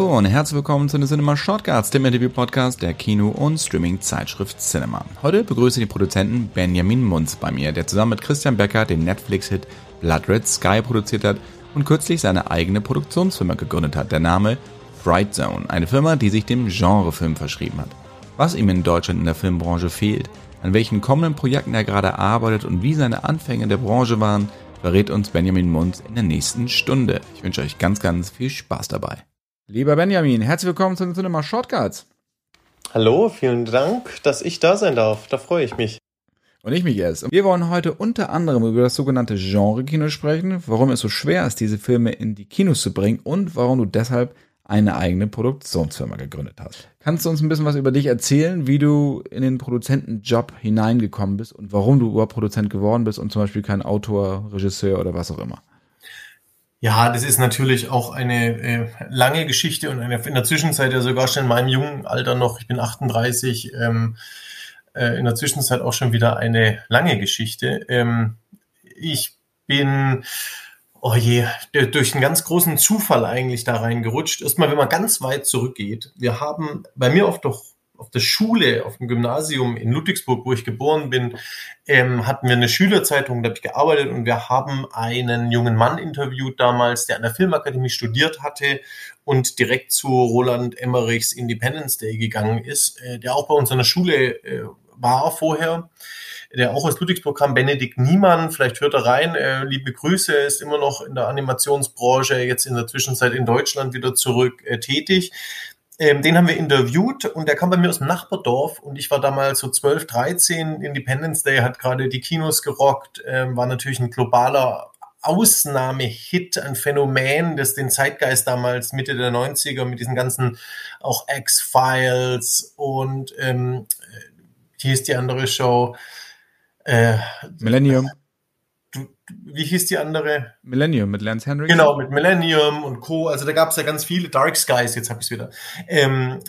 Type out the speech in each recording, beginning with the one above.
Hallo und herzlich willkommen zu den Cinema Shortcuts, dem Interview-Podcast der Kino- und Streaming-Zeitschrift Cinema. Heute begrüße ich den Produzenten Benjamin Munz bei mir, der zusammen mit Christian Becker den Netflix-Hit Blood Red Sky produziert hat und kürzlich seine eigene Produktionsfirma gegründet hat. Der Name Fright Zone, eine Firma, die sich dem Genrefilm verschrieben hat. Was ihm in Deutschland in der Filmbranche fehlt, an welchen kommenden Projekten er gerade arbeitet und wie seine Anfänge in der Branche waren, verrät uns Benjamin Munz in der nächsten Stunde. Ich wünsche euch ganz, ganz viel Spaß dabei. Lieber Benjamin, herzlich willkommen zu den Cinema Shortcuts. Hallo, vielen Dank, dass ich da sein darf. Da freue ich mich. Und ich mich erst. Wir wollen heute unter anderem über das sogenannte Genre-Kino sprechen, warum es so schwer ist, diese Filme in die Kinos zu bringen und warum du deshalb eine eigene Produktionsfirma gegründet hast. Kannst du uns ein bisschen was über dich erzählen, wie du in den Produzentenjob hineingekommen bist und warum du überhaupt Produzent geworden bist und zum Beispiel kein Autor, Regisseur oder was auch immer? Ja, das ist natürlich auch eine äh, lange Geschichte und eine, in der Zwischenzeit ja sogar schon in meinem jungen Alter noch, ich bin 38, ähm, äh, in der Zwischenzeit auch schon wieder eine lange Geschichte. Ähm, ich bin oh je, durch einen ganz großen Zufall eigentlich da reingerutscht. Erstmal, wenn man ganz weit zurückgeht. Wir haben bei mir auf der, auf der Schule, auf dem Gymnasium in Ludwigsburg, wo ich geboren bin, ähm, hatten wir eine Schülerzeitung, da habe ich gearbeitet und wir haben einen jungen Mann interviewt damals, der an der Filmakademie studiert hatte und direkt zu Roland Emmerichs Independence Day gegangen ist, äh, der auch bei uns an der Schule äh, war vorher der auch aus Ludwigsburg kam, Benedikt Niemann, vielleicht hört er rein, äh, liebe Grüße, er ist immer noch in der Animationsbranche, jetzt in der Zwischenzeit in Deutschland wieder zurück äh, tätig. Ähm, den haben wir interviewt und der kam bei mir aus dem Nachbardorf und ich war damals so 12, 13. Independence Day hat gerade die Kinos gerockt, ähm, war natürlich ein globaler Ausnahmehit, ein Phänomen, das den Zeitgeist damals Mitte der 90er mit diesen ganzen auch X-Files und ähm, hier ist die andere Show, äh, Millennium. Wie hieß die andere? Millennium mit Lance Henry. Genau, mit Millennium und Co. Also da gab es ja ganz viele Dark Skies, jetzt habe ich es wieder. Ähm,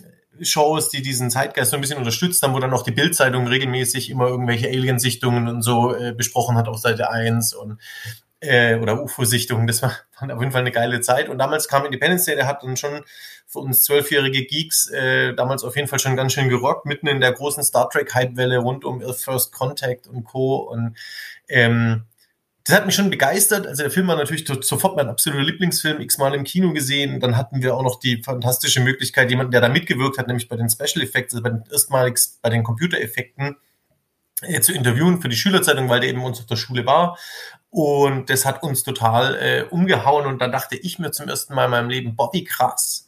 Shows, die diesen Zeitgeist so ein bisschen unterstützt haben, wo dann auch die Bildzeitung regelmäßig immer irgendwelche Aliensichtungen und so äh, besprochen hat auf Seite 1 und äh, oder UFO-Sichtungen. Das war, war auf jeden Fall eine geile Zeit. Und damals kam Independence Day, der hat dann schon für uns zwölfjährige Geeks äh, damals auf jeden Fall schon ganz schön gerockt, mitten in der großen Star Trek-Hype-Welle rund um Earth First Contact und Co. Und ähm, das hat mich schon begeistert. Also der Film war natürlich sofort mein absoluter Lieblingsfilm, x-mal im Kino gesehen. Dann hatten wir auch noch die fantastische Möglichkeit, jemanden, der da mitgewirkt hat, nämlich bei den Special Effects, also bei den erstmals bei den Computereffekten, äh, zu interviewen für die Schülerzeitung, weil der eben uns auf der Schule war. Und das hat uns total äh, umgehauen. Und dann dachte ich mir zum ersten Mal in meinem Leben, boah, wie krass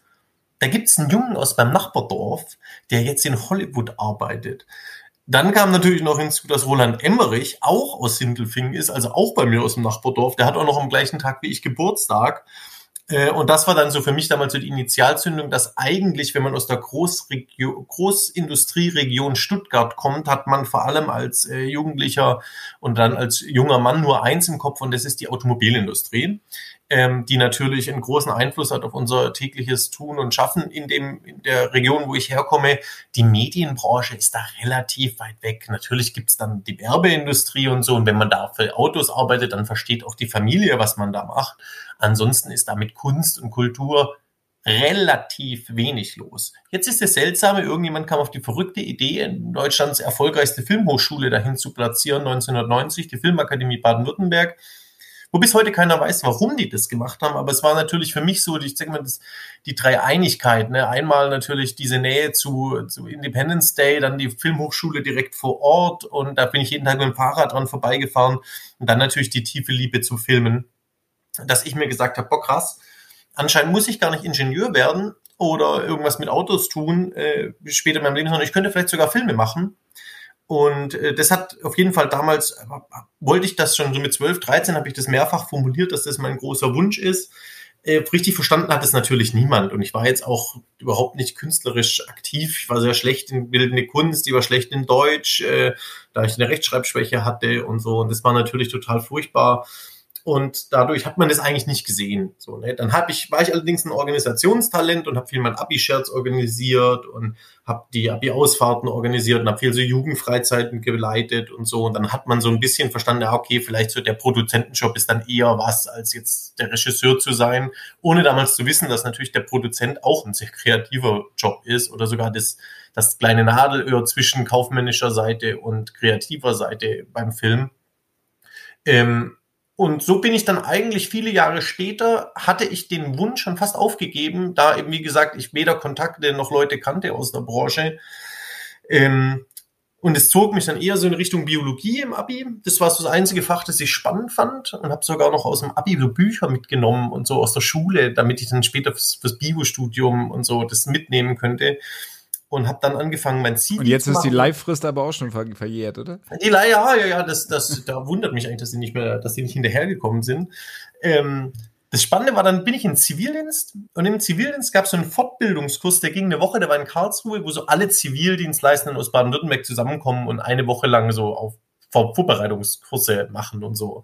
da gibt's einen Jungen aus meinem Nachbardorf, der jetzt in Hollywood arbeitet. Dann kam natürlich noch hinzu, dass Roland Emmerich auch aus Sindelfingen ist, also auch bei mir aus dem Nachbardorf. Der hat auch noch am gleichen Tag wie ich Geburtstag. Äh, und das war dann so für mich damals so die Initialzündung, dass eigentlich, wenn man aus der Großregio Großindustrieregion Stuttgart kommt, hat man vor allem als äh, Jugendlicher und dann als junger Mann nur eins im Kopf und das ist die Automobilindustrie ähm, die natürlich einen großen Einfluss hat auf unser tägliches Tun und Schaffen in dem in der Region, wo ich herkomme. Die Medienbranche ist da relativ weit weg. Natürlich gibt's dann die Werbeindustrie und so. Und wenn man da für Autos arbeitet, dann versteht auch die Familie, was man da macht. Ansonsten ist da mit Kunst und Kultur relativ wenig los. Jetzt ist das Seltsame, irgendjemand kam auf die verrückte Idee, Deutschlands erfolgreichste Filmhochschule dahin zu platzieren, 1990, die Filmakademie Baden-Württemberg wo bis heute keiner weiß, warum die das gemacht haben. Aber es war natürlich für mich so, ich sag mal, das, die drei Einigkeiten. Ne? Einmal natürlich diese Nähe zu, zu Independence Day, dann die Filmhochschule direkt vor Ort und da bin ich jeden Tag mit dem Fahrrad dran vorbeigefahren und dann natürlich die tiefe Liebe zu Filmen, dass ich mir gesagt habe, boah krass, anscheinend muss ich gar nicht Ingenieur werden oder irgendwas mit Autos tun äh, später in meinem Leben, sondern ich könnte vielleicht sogar Filme machen und äh, das hat auf jeden Fall damals, äh, wollte ich das schon so mit 12, 13, habe ich das mehrfach formuliert, dass das mein großer Wunsch ist. Äh, richtig verstanden hat es natürlich niemand. Und ich war jetzt auch überhaupt nicht künstlerisch aktiv. Ich war sehr schlecht in bildende Kunst, ich war schlecht in Deutsch, äh, da ich eine Rechtschreibschwäche hatte und so. Und das war natürlich total furchtbar. Und dadurch hat man das eigentlich nicht gesehen. So, ne? Dann hab ich, war ich allerdings ein Organisationstalent und habe viel mein Abi-Shirts organisiert und habe die Abi-Ausfahrten organisiert und habe viel so Jugendfreizeiten geleitet und so. Und dann hat man so ein bisschen verstanden, ja, okay, vielleicht so der Produzentenjob ist dann eher was, als jetzt der Regisseur zu sein, ohne damals zu wissen, dass natürlich der Produzent auch ein sehr kreativer Job ist oder sogar das, das kleine Nadelöhr zwischen kaufmännischer Seite und kreativer Seite beim Film. Ähm, und so bin ich dann eigentlich viele Jahre später, hatte ich den Wunsch schon fast aufgegeben, da eben, wie gesagt, ich weder Kontakte noch Leute kannte aus der Branche. Ähm, und es zog mich dann eher so in Richtung Biologie im Abi. Das war so das einzige Fach, das ich spannend fand und habe sogar noch aus dem Abi so Bücher mitgenommen und so aus der Schule, damit ich dann später fürs, fürs Bio-Studium und so das mitnehmen könnte und habe dann angefangen, mein Ziel Und jetzt ist die Live-Frist aber auch schon ver verjährt, oder? Die Live, ja, ja, ja, das, das, da wundert mich eigentlich, dass die nicht mehr, dass die nicht hinterhergekommen sind. Ähm, das Spannende war, dann bin ich in Zivildienst und im Zivildienst gab es so einen Fortbildungskurs, der ging eine Woche, der war in Karlsruhe, wo so alle Zivildienstleistenden aus Baden-Württemberg zusammenkommen und eine Woche lang so auf Vorbereitungskurse machen und so.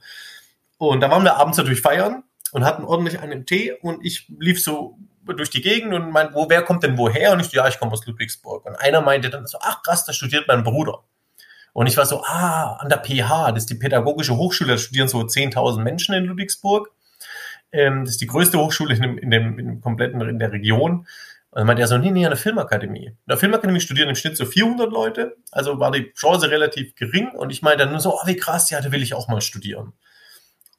Und da waren wir abends natürlich feiern und hatten ordentlich einen Tee und ich lief so durch die Gegend und meinte, wo, wer kommt denn woher? Und ich, ja, ich komme aus Ludwigsburg. Und einer meinte dann so, ach krass, da studiert mein Bruder. Und ich war so, ah, an der PH, das ist die Pädagogische Hochschule, da studieren so 10.000 Menschen in Ludwigsburg. Ähm, das ist die größte Hochschule in dem, in dem, in dem kompletten, in der Region. Und dann meinte er so, nee, nee, an der Filmakademie. In der Filmakademie studieren im Schnitt so 400 Leute, also war die Chance relativ gering. Und ich meinte dann nur so, oh, wie krass, ja, da will ich auch mal studieren.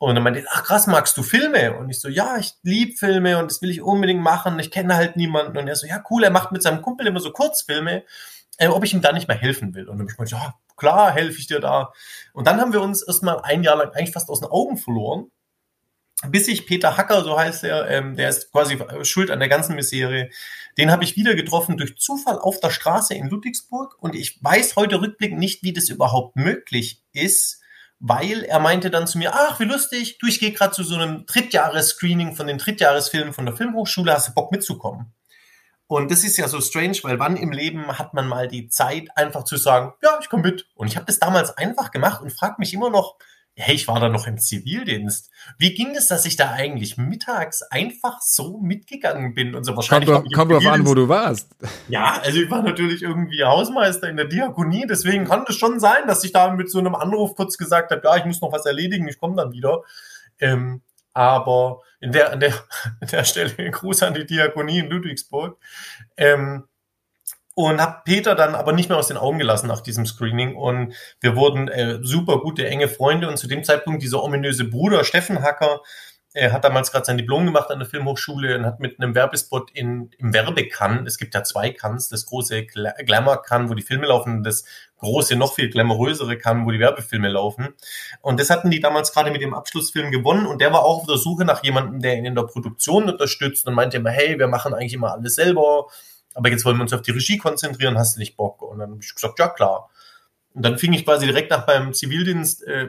Und dann meinte ich, ach krass, magst du Filme? Und ich so, ja, ich lieb Filme und das will ich unbedingt machen. Ich kenne halt niemanden. Und er so, ja, cool, er macht mit seinem Kumpel immer so Kurzfilme, äh, ob ich ihm da nicht mehr helfen will. Und dann habe ich gemeint, ja, klar, helfe ich dir da. Und dann haben wir uns erstmal ein Jahr lang eigentlich fast aus den Augen verloren, bis ich Peter Hacker, so heißt er, ähm, der ist quasi schuld an der ganzen Misere, den habe ich wieder getroffen durch Zufall auf der Straße in Ludwigsburg. Und ich weiß heute rückblickend nicht, wie das überhaupt möglich ist, weil er meinte dann zu mir, ach, wie lustig, du, ich gehe gerade zu so einem Drittjahres-Screening von den Drittjahresfilmen von der Filmhochschule, hast du Bock mitzukommen? Und das ist ja so strange, weil wann im Leben hat man mal die Zeit, einfach zu sagen, ja, ich komme mit. Und ich habe das damals einfach gemacht und frage mich immer noch, hey, ich war da noch im Zivildienst. Wie ging es, dass ich da eigentlich mittags einfach so mitgegangen bin und so wahrscheinlich? Kommt, kommt drauf an, wo du warst. Ja, also ich war natürlich irgendwie Hausmeister in der Diakonie, deswegen kann es schon sein, dass ich da mit so einem Anruf kurz gesagt habe, ja, ich muss noch was erledigen, ich komme dann wieder. Ähm, aber in der, an der, an der Stelle Gruß an die Diakonie in Ludwigsburg. Ähm, und habe Peter dann aber nicht mehr aus den Augen gelassen nach diesem Screening. Und wir wurden äh, super gute enge Freunde. Und zu dem Zeitpunkt dieser ominöse Bruder Steffen Hacker er hat damals gerade sein Diplom gemacht an der Filmhochschule und hat mit einem Werbespot in, im Werbekann, es gibt ja zwei Kanns, das große Glamour-Kann, wo die Filme laufen, das große, noch viel glamourösere Kann, wo die Werbefilme laufen. Und das hatten die damals gerade mit dem Abschlussfilm gewonnen. Und der war auch auf der Suche nach jemandem, der ihn in der Produktion unterstützt und meinte immer, hey, wir machen eigentlich immer alles selber aber jetzt wollen wir uns auf die Regie konzentrieren, hast du nicht Bock? Und dann habe ich gesagt, ja klar. Und dann fing ich quasi direkt nach beim Zivildienst äh,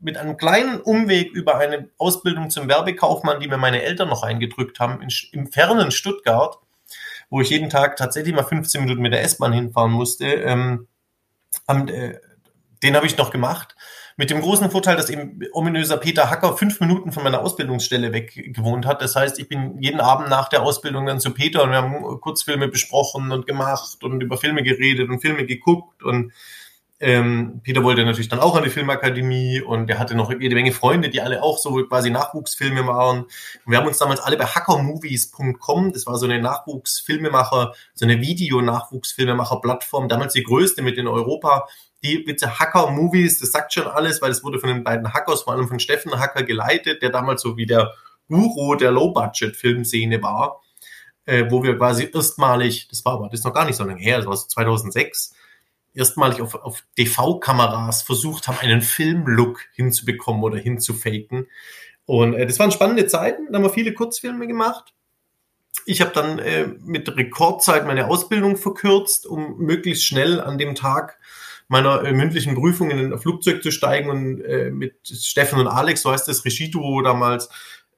mit einem kleinen Umweg über eine Ausbildung zum Werbekaufmann, die mir meine Eltern noch eingedrückt haben, in, im fernen Stuttgart, wo ich jeden Tag tatsächlich mal 15 Minuten mit der S-Bahn hinfahren musste. Ähm, haben, äh, den habe ich noch gemacht. Mit dem großen Vorteil, dass eben ominöser Peter Hacker fünf Minuten von meiner Ausbildungsstelle weg gewohnt hat. Das heißt, ich bin jeden Abend nach der Ausbildung dann zu Peter und wir haben Kurzfilme besprochen und gemacht und über Filme geredet und Filme geguckt und ähm, Peter wollte natürlich dann auch an die Filmakademie und er hatte noch jede Menge Freunde, die alle auch so quasi Nachwuchsfilme waren. Und wir haben uns damals alle bei hackermovies.com, das war so eine Nachwuchsfilmemacher, so eine Video-Nachwuchsfilmemacher-Plattform, damals die größte mit in Europa, die bitte Hacker Movies, das sagt schon alles, weil es wurde von den beiden Hackers, vor allem von Steffen Hacker geleitet, der damals so wie der Guru der Low-Budget-Filmszene war, äh, wo wir quasi erstmalig, das war aber das ist noch gar nicht so lange her, das war so 2006, erstmalig auf, auf DV-Kameras versucht haben, einen Filmlook hinzubekommen oder hinzufaken. Und äh, das waren spannende Zeiten, da haben wir viele Kurzfilme gemacht. Ich habe dann äh, mit Rekordzeit meine Ausbildung verkürzt, um möglichst schnell an dem Tag meiner äh, mündlichen Prüfung in ein Flugzeug zu steigen und äh, mit Steffen und Alex, so heißt das Regieduo damals,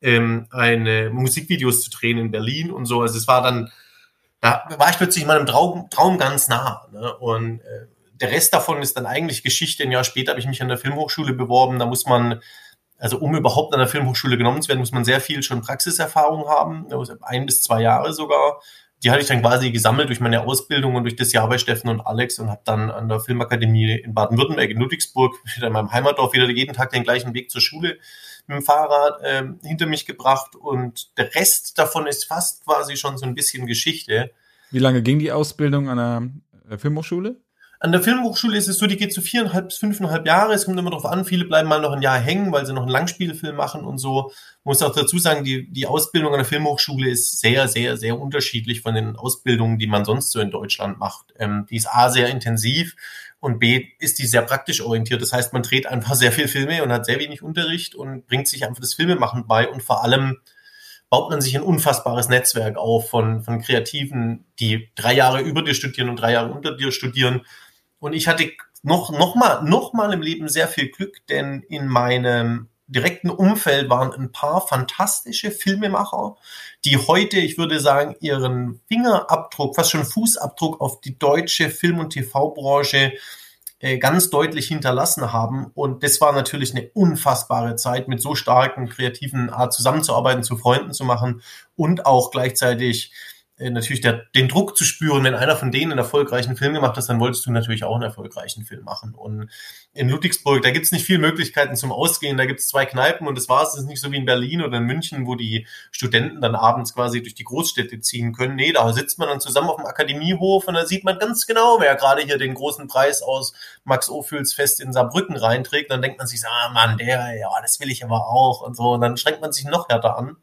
ähm, eine Musikvideos zu drehen in Berlin und so. Also es war dann, da war ich plötzlich meinem Traum, Traum ganz nah. Ne? Und äh, der Rest davon ist dann eigentlich Geschichte. Ein Jahr später habe ich mich an der Filmhochschule beworben. Da muss man Also um überhaupt an der Filmhochschule genommen zu werden, muss man sehr viel schon Praxiserfahrung haben, also ein bis zwei Jahre sogar. Die hatte ich dann quasi gesammelt durch meine Ausbildung und durch das Jahr bei Steffen und Alex und habe dann an der Filmakademie in Baden-Württemberg, in Ludwigsburg, wieder in meinem Heimatdorf, wieder jeden Tag den gleichen Weg zur Schule mit dem Fahrrad äh, hinter mich gebracht und der Rest davon ist fast quasi schon so ein bisschen Geschichte. Wie lange ging die Ausbildung an der Filmhochschule? An der Filmhochschule ist es so, die geht so viereinhalb bis fünfeinhalb Jahre. Es kommt immer darauf an, viele bleiben mal noch ein Jahr hängen, weil sie noch einen Langspielfilm machen und so. Muss auch dazu sagen, die, die Ausbildung an der Filmhochschule ist sehr, sehr, sehr unterschiedlich von den Ausbildungen, die man sonst so in Deutschland macht. Ähm, die ist A, sehr intensiv und B, ist die sehr praktisch orientiert. Das heißt, man dreht einfach sehr viel Filme und hat sehr wenig Unterricht und bringt sich einfach das Filmemachen bei und vor allem baut man sich ein unfassbares Netzwerk auf von, von Kreativen, die drei Jahre über dir studieren und drei Jahre unter dir studieren und ich hatte noch, noch mal, noch mal im Leben sehr viel Glück, denn in meinem direkten Umfeld waren ein paar fantastische Filmemacher, die heute, ich würde sagen, ihren Fingerabdruck, fast schon Fußabdruck auf die deutsche Film- und TV-Branche äh, ganz deutlich hinterlassen haben. Und das war natürlich eine unfassbare Zeit, mit so starken kreativen Art zusammenzuarbeiten, zu Freunden zu machen und auch gleichzeitig natürlich der, den Druck zu spüren, wenn einer von denen einen erfolgreichen Film gemacht hat, dann wolltest du natürlich auch einen erfolgreichen Film machen. Und in Ludwigsburg, da gibt's nicht viele Möglichkeiten zum Ausgehen, da gibt's zwei Kneipen und das war's. Es ist nicht so wie in Berlin oder in München, wo die Studenten dann abends quasi durch die Großstädte ziehen können. Nee, da sitzt man dann zusammen auf dem Akademiehof und da sieht man ganz genau, wer gerade hier den großen Preis aus Max Ophüls Fest in Saarbrücken reinträgt. Dann denkt man sich, ah Mann, der, ja, das will ich aber auch und so. Und dann schränkt man sich noch härter an.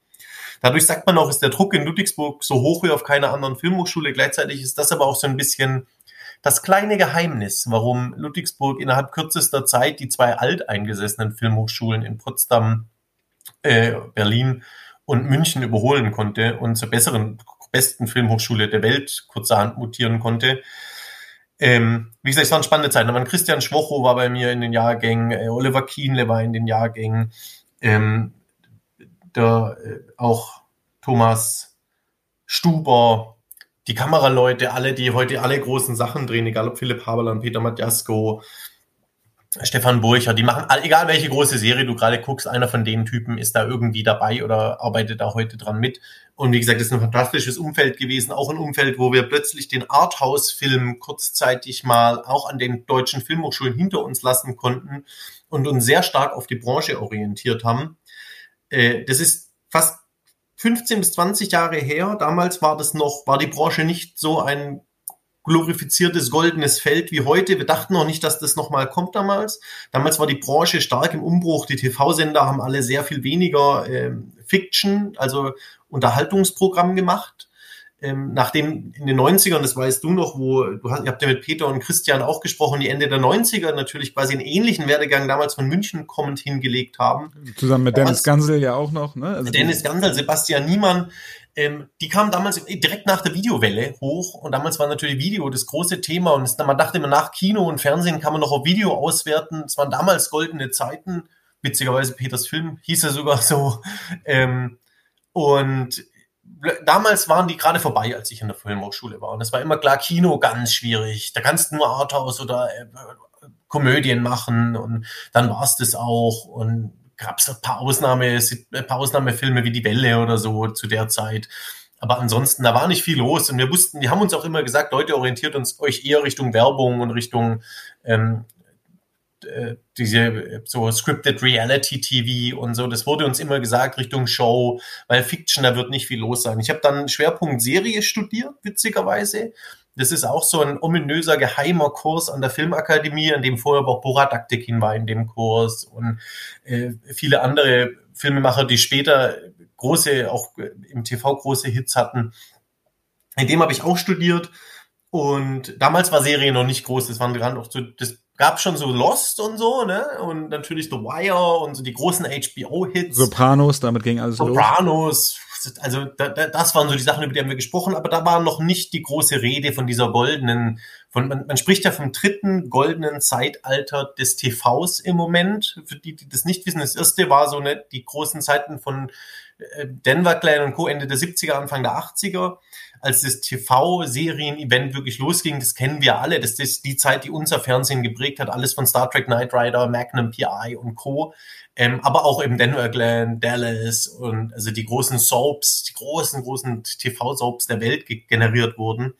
Dadurch sagt man auch, ist der Druck in Ludwigsburg so hoch wie auf keiner anderen Filmhochschule. Gleichzeitig ist das aber auch so ein bisschen das kleine Geheimnis, warum Ludwigsburg innerhalb kürzester Zeit die zwei alteingesessenen Filmhochschulen in Potsdam, äh, Berlin und München überholen konnte und zur besseren, besten Filmhochschule der Welt kurzerhand mutieren konnte. Ähm, wie gesagt, es waren spannende Zeiten. Aber Christian Schwocho war bei mir in den Jahrgängen, äh, Oliver Kienle war in den Jahrgängen. Ähm, der äh, auch Thomas Stuber, die Kameraleute, alle, die heute alle großen Sachen drehen, egal ob Philipp Haberland, Peter Matjasko, Stefan Burcher, die machen, egal welche große Serie du gerade guckst, einer von den Typen ist da irgendwie dabei oder arbeitet da heute dran mit. Und wie gesagt, das ist ein fantastisches Umfeld gewesen, auch ein Umfeld, wo wir plötzlich den Arthouse-Film kurzzeitig mal auch an den deutschen Filmhochschulen hinter uns lassen konnten und uns sehr stark auf die Branche orientiert haben äh, das ist fast 15 bis 20 Jahre her. Damals war das noch, war die Branche nicht so ein glorifiziertes goldenes Feld wie heute. Wir dachten noch nicht, dass das nochmal kommt damals. Damals war die Branche stark im Umbruch. Die TV-Sender haben alle sehr viel weniger äh, Fiction, also Unterhaltungsprogramm gemacht ähm, nachdem in den 90ern, das weißt du noch, wo du hast, ihr habt ja mit Peter und Christian auch gesprochen, die Ende der 90er natürlich quasi einen ähnlichen Werdegang damals von München kommend hingelegt haben. Zusammen mit Dennis Gansel ja auch noch, ne? Also Dennis Gansel, Sebastian Niemann, ähm, die kamen damals direkt nach der Videowelle hoch und damals war natürlich Video das große Thema und es, man dachte immer nach Kino und Fernsehen kann man noch auf Video auswerten. Es waren damals goldene Zeiten, witzigerweise Peters Film hieß er sogar so. Ähm, und damals waren die gerade vorbei, als ich in der Filmhochschule war. Und es war immer klar, Kino ganz schwierig. Da kannst du nur Arthouse oder äh, Komödien machen und dann war es das auch. Und gab es ein paar Ausnahme, ein paar Ausnahmefilme wie Die Welle oder so zu der Zeit. Aber ansonsten, da war nicht viel los. Und wir wussten, die haben uns auch immer gesagt, Leute, orientiert uns euch eher Richtung Werbung und Richtung ähm, äh, diese so scripted Reality TV und so, das wurde uns immer gesagt Richtung Show, weil Fiction, da wird nicht viel los sein. Ich habe dann Schwerpunkt Serie studiert, witzigerweise. Das ist auch so ein ominöser geheimer Kurs an der Filmakademie, an dem vorher auch Borat Aktekin war in dem Kurs und äh, viele andere Filmemacher, die später große, auch im TV große Hits hatten. In dem habe ich auch studiert. Und damals war Serie noch nicht groß. Das waren gerade auch so das gab schon so Lost und so, ne? Und natürlich The Wire und so die großen HBO-Hits. Sopranos, damit ging alles Sopranos, los. Sopranos, also da, da, das waren so die Sachen, über die haben wir gesprochen, aber da war noch nicht die große Rede von dieser goldenen, von man, man spricht ja vom dritten goldenen Zeitalter des TVs im Moment. Für die, die das nicht wissen, das erste war so ne, die großen Zeiten von Denver Clan und Co. Ende der 70er, Anfang der 80er, als das TV-Serien-Event wirklich losging, das kennen wir alle. Das ist die Zeit, die unser Fernsehen geprägt hat. Alles von Star Trek Knight Rider, Magnum PI und Co. Ähm, aber auch eben Denver Clan, Dallas und also die großen Soaps, die großen, großen TV-Soaps der Welt generiert wurden.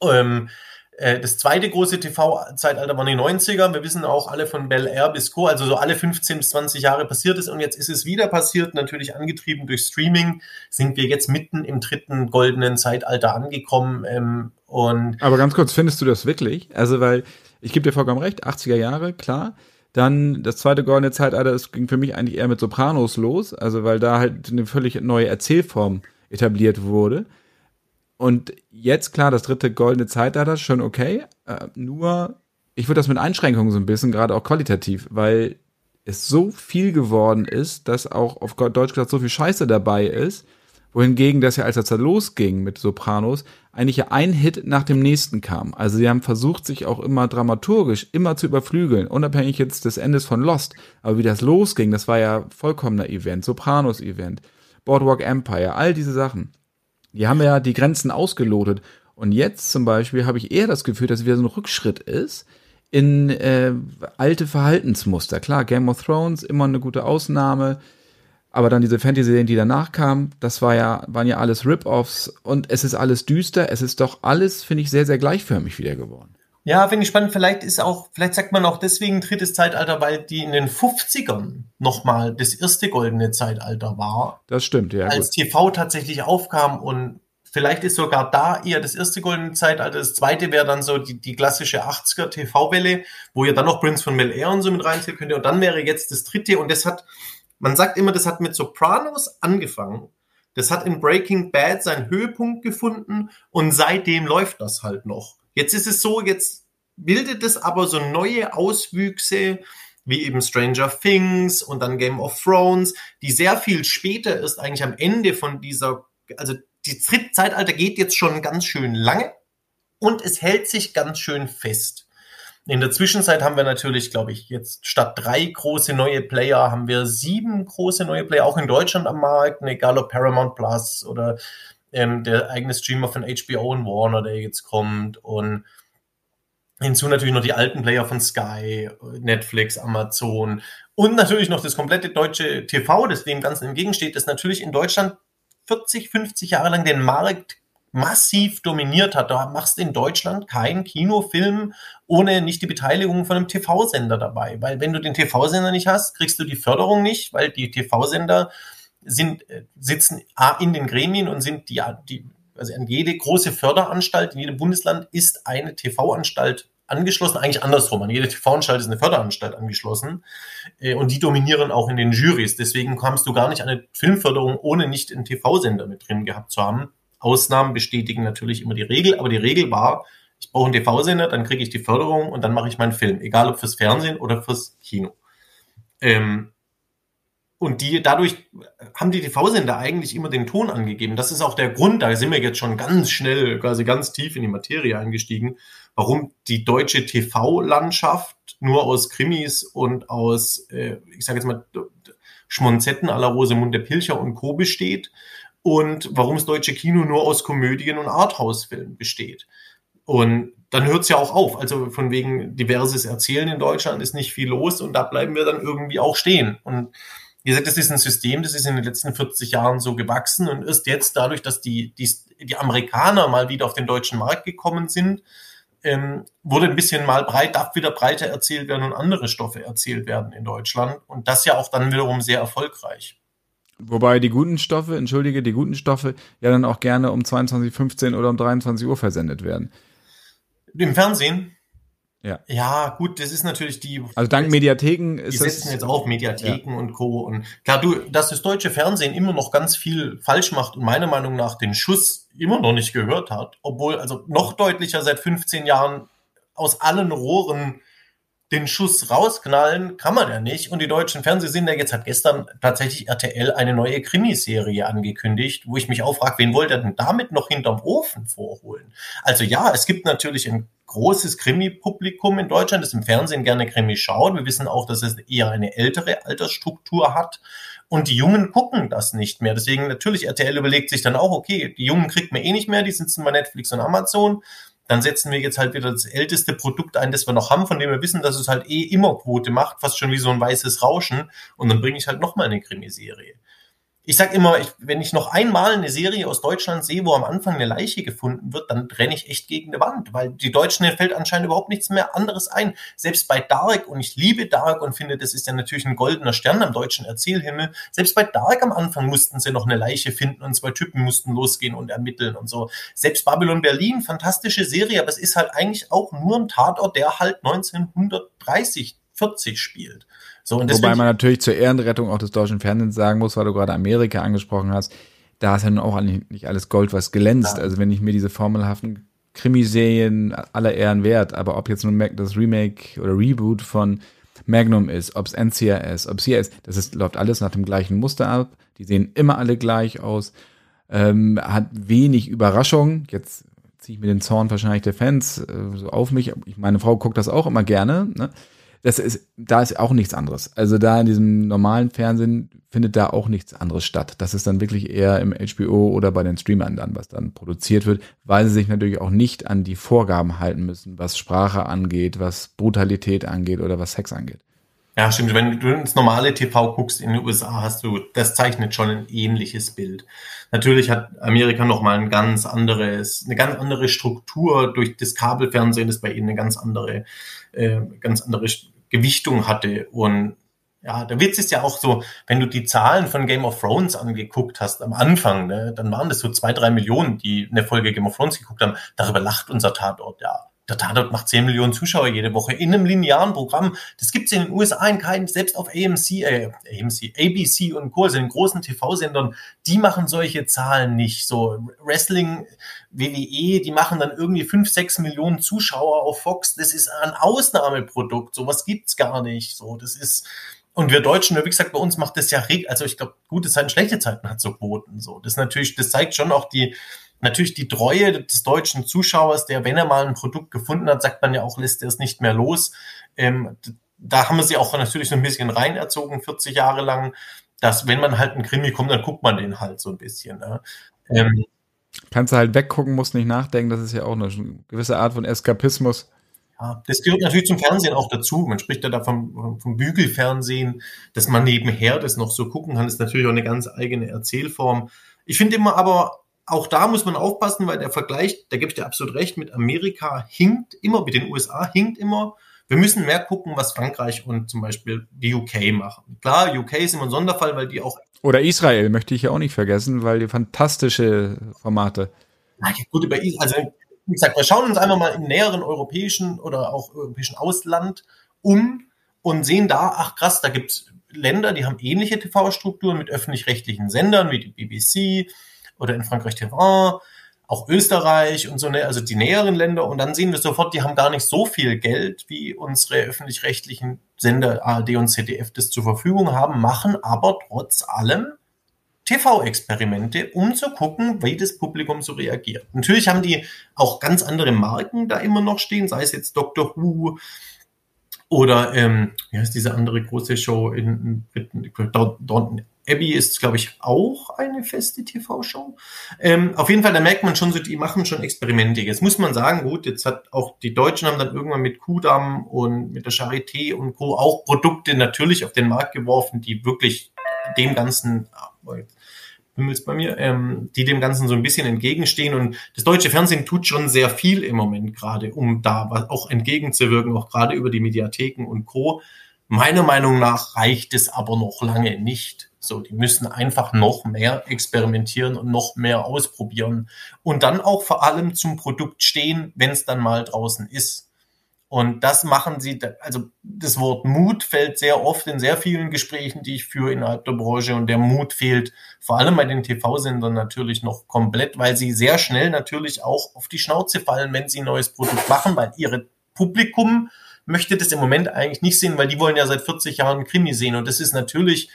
Ähm, äh, das zweite große TV-Zeitalter waren die 90er. Wir wissen auch alle von Bel Air bis Co. Also so alle 15 bis 20 Jahre passiert es und jetzt ist es wieder passiert. Natürlich angetrieben durch Streaming sind wir jetzt mitten im dritten goldenen Zeitalter angekommen. Ähm, und Aber ganz kurz, findest du das wirklich? Also weil ich gebe dir vollkommen recht, 80er Jahre, klar. Dann das zweite goldene Zeitalter, das ging für mich eigentlich eher mit Sopranos los, also weil da halt eine völlig neue Erzählform etabliert wurde. Und jetzt, klar, das dritte goldene Zeitalter, schon okay. Äh, nur, ich würde das mit Einschränkungen so ein bisschen, gerade auch qualitativ, weil es so viel geworden ist, dass auch auf Deutsch gesagt so viel Scheiße dabei ist, wohingegen das ja, als das da losging mit Sopranos, eigentlich ja ein Hit nach dem nächsten kam. Also sie haben versucht, sich auch immer dramaturgisch immer zu überflügeln, unabhängig jetzt des Endes von Lost. Aber wie das losging, das war ja vollkommener Event, Sopranos-Event, Boardwalk Empire, all diese Sachen. Die haben ja die Grenzen ausgelotet. Und jetzt zum Beispiel habe ich eher das Gefühl, dass es wieder so ein Rückschritt ist in äh, alte Verhaltensmuster. Klar, Game of Thrones immer eine gute Ausnahme, aber dann diese Fantasy-Serien, die danach kamen, das war ja, waren ja alles Rip-Offs und es ist alles düster. Es ist doch alles, finde ich, sehr, sehr gleichförmig wieder geworden. Ja, finde ich spannend. Vielleicht ist auch, vielleicht sagt man auch deswegen drittes Zeitalter, weil die in den 50ern nochmal das erste goldene Zeitalter war. Das stimmt, ja. Als gut. TV tatsächlich aufkam und vielleicht ist sogar da eher das erste goldene Zeitalter. Das zweite wäre dann so die, die klassische 80er TV-Welle, wo ihr dann noch Prince von Bel Air und so mit reinzählen könnt. Und dann wäre jetzt das dritte und das hat, man sagt immer, das hat mit Sopranos angefangen. Das hat in Breaking Bad seinen Höhepunkt gefunden und seitdem läuft das halt noch. Jetzt ist es so, jetzt bildet es aber so neue Auswüchse, wie eben Stranger Things und dann Game of Thrones, die sehr viel später ist, eigentlich am Ende von dieser, also die Zeitalter geht jetzt schon ganz schön lange und es hält sich ganz schön fest. In der Zwischenzeit haben wir natürlich, glaube ich, jetzt statt drei große neue Player haben wir sieben große neue Player, auch in Deutschland am Markt, egal ob Paramount Plus oder ähm, der eigene Streamer von HBO und Warner, der jetzt kommt und hinzu natürlich noch die alten Player von Sky, Netflix, Amazon und natürlich noch das komplette deutsche TV, das dem Ganzen entgegensteht, das natürlich in Deutschland 40, 50 Jahre lang den Markt massiv dominiert hat. Da machst du in Deutschland keinen Kinofilm ohne nicht die Beteiligung von einem TV-Sender dabei. Weil wenn du den TV-Sender nicht hast, kriegst du die Förderung nicht, weil die TV-Sender sind, äh, sitzen in den Gremien und sind die, die also an jede große Förderanstalt in jedem Bundesland ist eine TV-Anstalt angeschlossen, eigentlich andersrum. An jede TV-Anstalt ist eine Förderanstalt angeschlossen äh, und die dominieren auch in den Juries. Deswegen kamst du gar nicht an eine Filmförderung, ohne nicht einen TV-Sender mit drin gehabt zu haben. Ausnahmen bestätigen natürlich immer die Regel, aber die Regel war, ich brauche einen TV-Sender, dann kriege ich die Förderung und dann mache ich meinen Film, egal ob fürs Fernsehen oder fürs Kino. Ähm, und die, dadurch haben die TV-Sender eigentlich immer den Ton angegeben. Das ist auch der Grund, da sind wir jetzt schon ganz schnell, quasi ganz tief in die Materie eingestiegen, warum die deutsche TV-Landschaft nur aus Krimis und aus, äh, ich sage jetzt mal, Schmonzetten la Rosemunde Pilcher und Co. besteht und warum das deutsche Kino nur aus Komödien und Arthouse-Filmen besteht. Und dann hört es ja auch auf. Also von wegen diverses Erzählen in Deutschland ist nicht viel los und da bleiben wir dann irgendwie auch stehen. Und wie gesagt, das ist ein System, das ist in den letzten 40 Jahren so gewachsen und ist jetzt dadurch, dass die, die, die Amerikaner mal wieder auf den deutschen Markt gekommen sind, ähm, wurde ein bisschen mal breit, darf wieder breiter erzählt werden und andere Stoffe erzählt werden in Deutschland. Und das ja auch dann wiederum sehr erfolgreich. Wobei die guten Stoffe, entschuldige, die guten Stoffe ja dann auch gerne um 22.15 oder um 23 Uhr versendet werden. Im Fernsehen? Ja. Ja, gut, das ist natürlich die. Also dank Mediatheken ist die setzen jetzt auch Mediatheken ja. und Co. Und klar, du, dass das deutsche Fernsehen immer noch ganz viel falsch macht und meiner Meinung nach den Schuss immer noch nicht gehört hat, obwohl also noch deutlicher seit 15 Jahren aus allen Rohren den Schuss rausknallen, kann man ja nicht. Und die deutschen Fernsehsender, jetzt hat gestern tatsächlich RTL eine neue Krimiserie angekündigt, wo ich mich auch frage, wen wollt ihr denn damit noch hinterm Ofen vorholen? Also ja, es gibt natürlich ein großes Krimi-Publikum in Deutschland, das im Fernsehen gerne Krimi schaut. Wir wissen auch, dass es eher eine ältere Altersstruktur hat. Und die Jungen gucken das nicht mehr. Deswegen natürlich, RTL überlegt sich dann auch, okay, die Jungen kriegt man eh nicht mehr, die sitzen bei Netflix und Amazon. Dann setzen wir jetzt halt wieder das älteste Produkt ein, das wir noch haben, von dem wir wissen, dass es halt eh immer Quote macht, fast schon wie so ein weißes Rauschen. Und dann bringe ich halt nochmal eine Krimiserie ich sag immer, ich, wenn ich noch einmal eine Serie aus Deutschland sehe, wo am Anfang eine Leiche gefunden wird, dann renne ich echt gegen eine Wand, weil die Deutschen fällt anscheinend überhaupt nichts mehr anderes ein. Selbst bei Dark, und ich liebe Dark und finde, das ist ja natürlich ein goldener Stern am deutschen Erzählhimmel, selbst bei Dark am Anfang mussten sie noch eine Leiche finden und zwei Typen mussten losgehen und ermitteln und so. Selbst Babylon Berlin, fantastische Serie, aber es ist halt eigentlich auch nur ein Tatort, der halt 1930, 40 spielt. So, und Wobei man natürlich zur Ehrenrettung auch des deutschen Fernsehens sagen muss, weil du gerade Amerika angesprochen hast, da ist ja nun auch nicht alles Gold, was glänzt. Ja. Also wenn ich mir diese formelhaften Krimiserien aller Ehren wert, aber ob jetzt nun das Remake oder Reboot von Magnum ist, ob es NCRS, ob es hier ist, das ist, läuft alles nach dem gleichen Muster ab. Die sehen immer alle gleich aus, ähm, hat wenig Überraschung. Jetzt ziehe ich mir den Zorn wahrscheinlich der Fans äh, so auf mich. Meine Frau guckt das auch immer gerne. Ne? Das ist, da ist auch nichts anderes. Also da in diesem normalen Fernsehen findet da auch nichts anderes statt. Das ist dann wirklich eher im HBO oder bei den Streamern dann, was dann produziert wird, weil sie sich natürlich auch nicht an die Vorgaben halten müssen, was Sprache angeht, was Brutalität angeht oder was Sex angeht. Ja, stimmt. Wenn du ins normale TV guckst in den USA, hast du, das zeichnet schon ein ähnliches Bild. Natürlich hat Amerika nochmal ein ganz anderes, eine ganz andere Struktur durch das Kabelfernsehen ist bei ihnen eine ganz andere, äh, ganz andere Gewichtung hatte. Und ja, der Witz ist ja auch so, wenn du die Zahlen von Game of Thrones angeguckt hast am Anfang, ne, dann waren das so zwei, drei Millionen, die eine Folge Game of Thrones geguckt haben. Darüber lacht unser Tatort, ja. Der Tatort macht 10 Millionen Zuschauer jede Woche in einem linearen Programm. Das gibt's in den USA in keinem, selbst auf AMC, äh, AMC, ABC und Co., also in großen TV-Sendern, die machen solche Zahlen nicht. So Wrestling, WWE, die machen dann irgendwie 5, 6 Millionen Zuschauer auf Fox. Das ist ein Ausnahmeprodukt. Sowas gibt's gar nicht. So, das ist, und wir Deutschen, wie gesagt, bei uns macht das ja, also ich glaube, gute Zeiten, schlechte Zeiten hat so Quoten. So, das natürlich, das zeigt schon auch die, natürlich die Treue des deutschen Zuschauers, der, wenn er mal ein Produkt gefunden hat, sagt man ja auch, lässt er es nicht mehr los. Ähm, da haben wir sie auch natürlich so ein bisschen rein erzogen, 40 Jahre lang, dass wenn man halt ein Krimi kommt, dann guckt man den halt so ein bisschen. Ne? Ähm, Kannst du halt weggucken, musst nicht nachdenken, das ist ja auch eine gewisse Art von Eskapismus. Ja, das gehört natürlich zum Fernsehen auch dazu. Man spricht ja da vom, vom Bügelfernsehen, dass man nebenher das noch so gucken kann, ist natürlich auch eine ganz eigene Erzählform. Ich finde immer aber, auch da muss man aufpassen, weil der Vergleich, da gebe ich dir absolut recht, mit Amerika hinkt immer, mit den USA hinkt immer. Wir müssen mehr gucken, was Frankreich und zum Beispiel die UK machen. Klar, UK ist immer ein Sonderfall, weil die auch. Oder Israel möchte ich ja auch nicht vergessen, weil die fantastische Formate. Na ja, gut, über Israel, also wie gesagt, wir schauen uns einfach mal im näheren europäischen oder auch europäischen Ausland um und sehen da, ach krass, da gibt's Länder, die haben ähnliche TV-Strukturen mit öffentlich-rechtlichen Sendern wie die BBC, oder in Frankreich TV, auch Österreich und so, ne, also die näheren Länder. Und dann sehen wir sofort, die haben gar nicht so viel Geld, wie unsere öffentlich-rechtlichen Sender ARD und ZDF das zur Verfügung haben, machen aber trotz allem TV-Experimente, um zu gucken, wie das Publikum so reagiert. Natürlich haben die auch ganz andere Marken da immer noch stehen, sei es jetzt Doctor Who oder ähm, wie heißt diese andere große Show in, in, in Downton Abby ist, glaube ich, auch eine feste TV-Show. Ähm, auf jeden Fall, da merkt man schon so, die machen schon Experimente. Jetzt muss man sagen, gut, jetzt hat auch die Deutschen haben dann irgendwann mit Kudam und mit der Charité und Co. auch Produkte natürlich auf den Markt geworfen, die wirklich dem Ganzen, Himmels bei mir, ähm, die dem Ganzen so ein bisschen entgegenstehen. Und das deutsche Fernsehen tut schon sehr viel im Moment gerade, um da auch entgegenzuwirken, auch gerade über die Mediatheken und Co. Meiner Meinung nach reicht es aber noch lange nicht. So, die müssen einfach noch mehr experimentieren und noch mehr ausprobieren und dann auch vor allem zum Produkt stehen, wenn es dann mal draußen ist. Und das machen sie, also das Wort Mut fällt sehr oft in sehr vielen Gesprächen, die ich führe innerhalb der Branche. Und der Mut fehlt vor allem bei den TV-Sendern natürlich noch komplett, weil sie sehr schnell natürlich auch auf die Schnauze fallen, wenn sie ein neues Produkt machen, weil ihre Publikum möchte das im Moment eigentlich nicht sehen, weil die wollen ja seit 40 Jahren Krimi sehen. Und das ist natürlich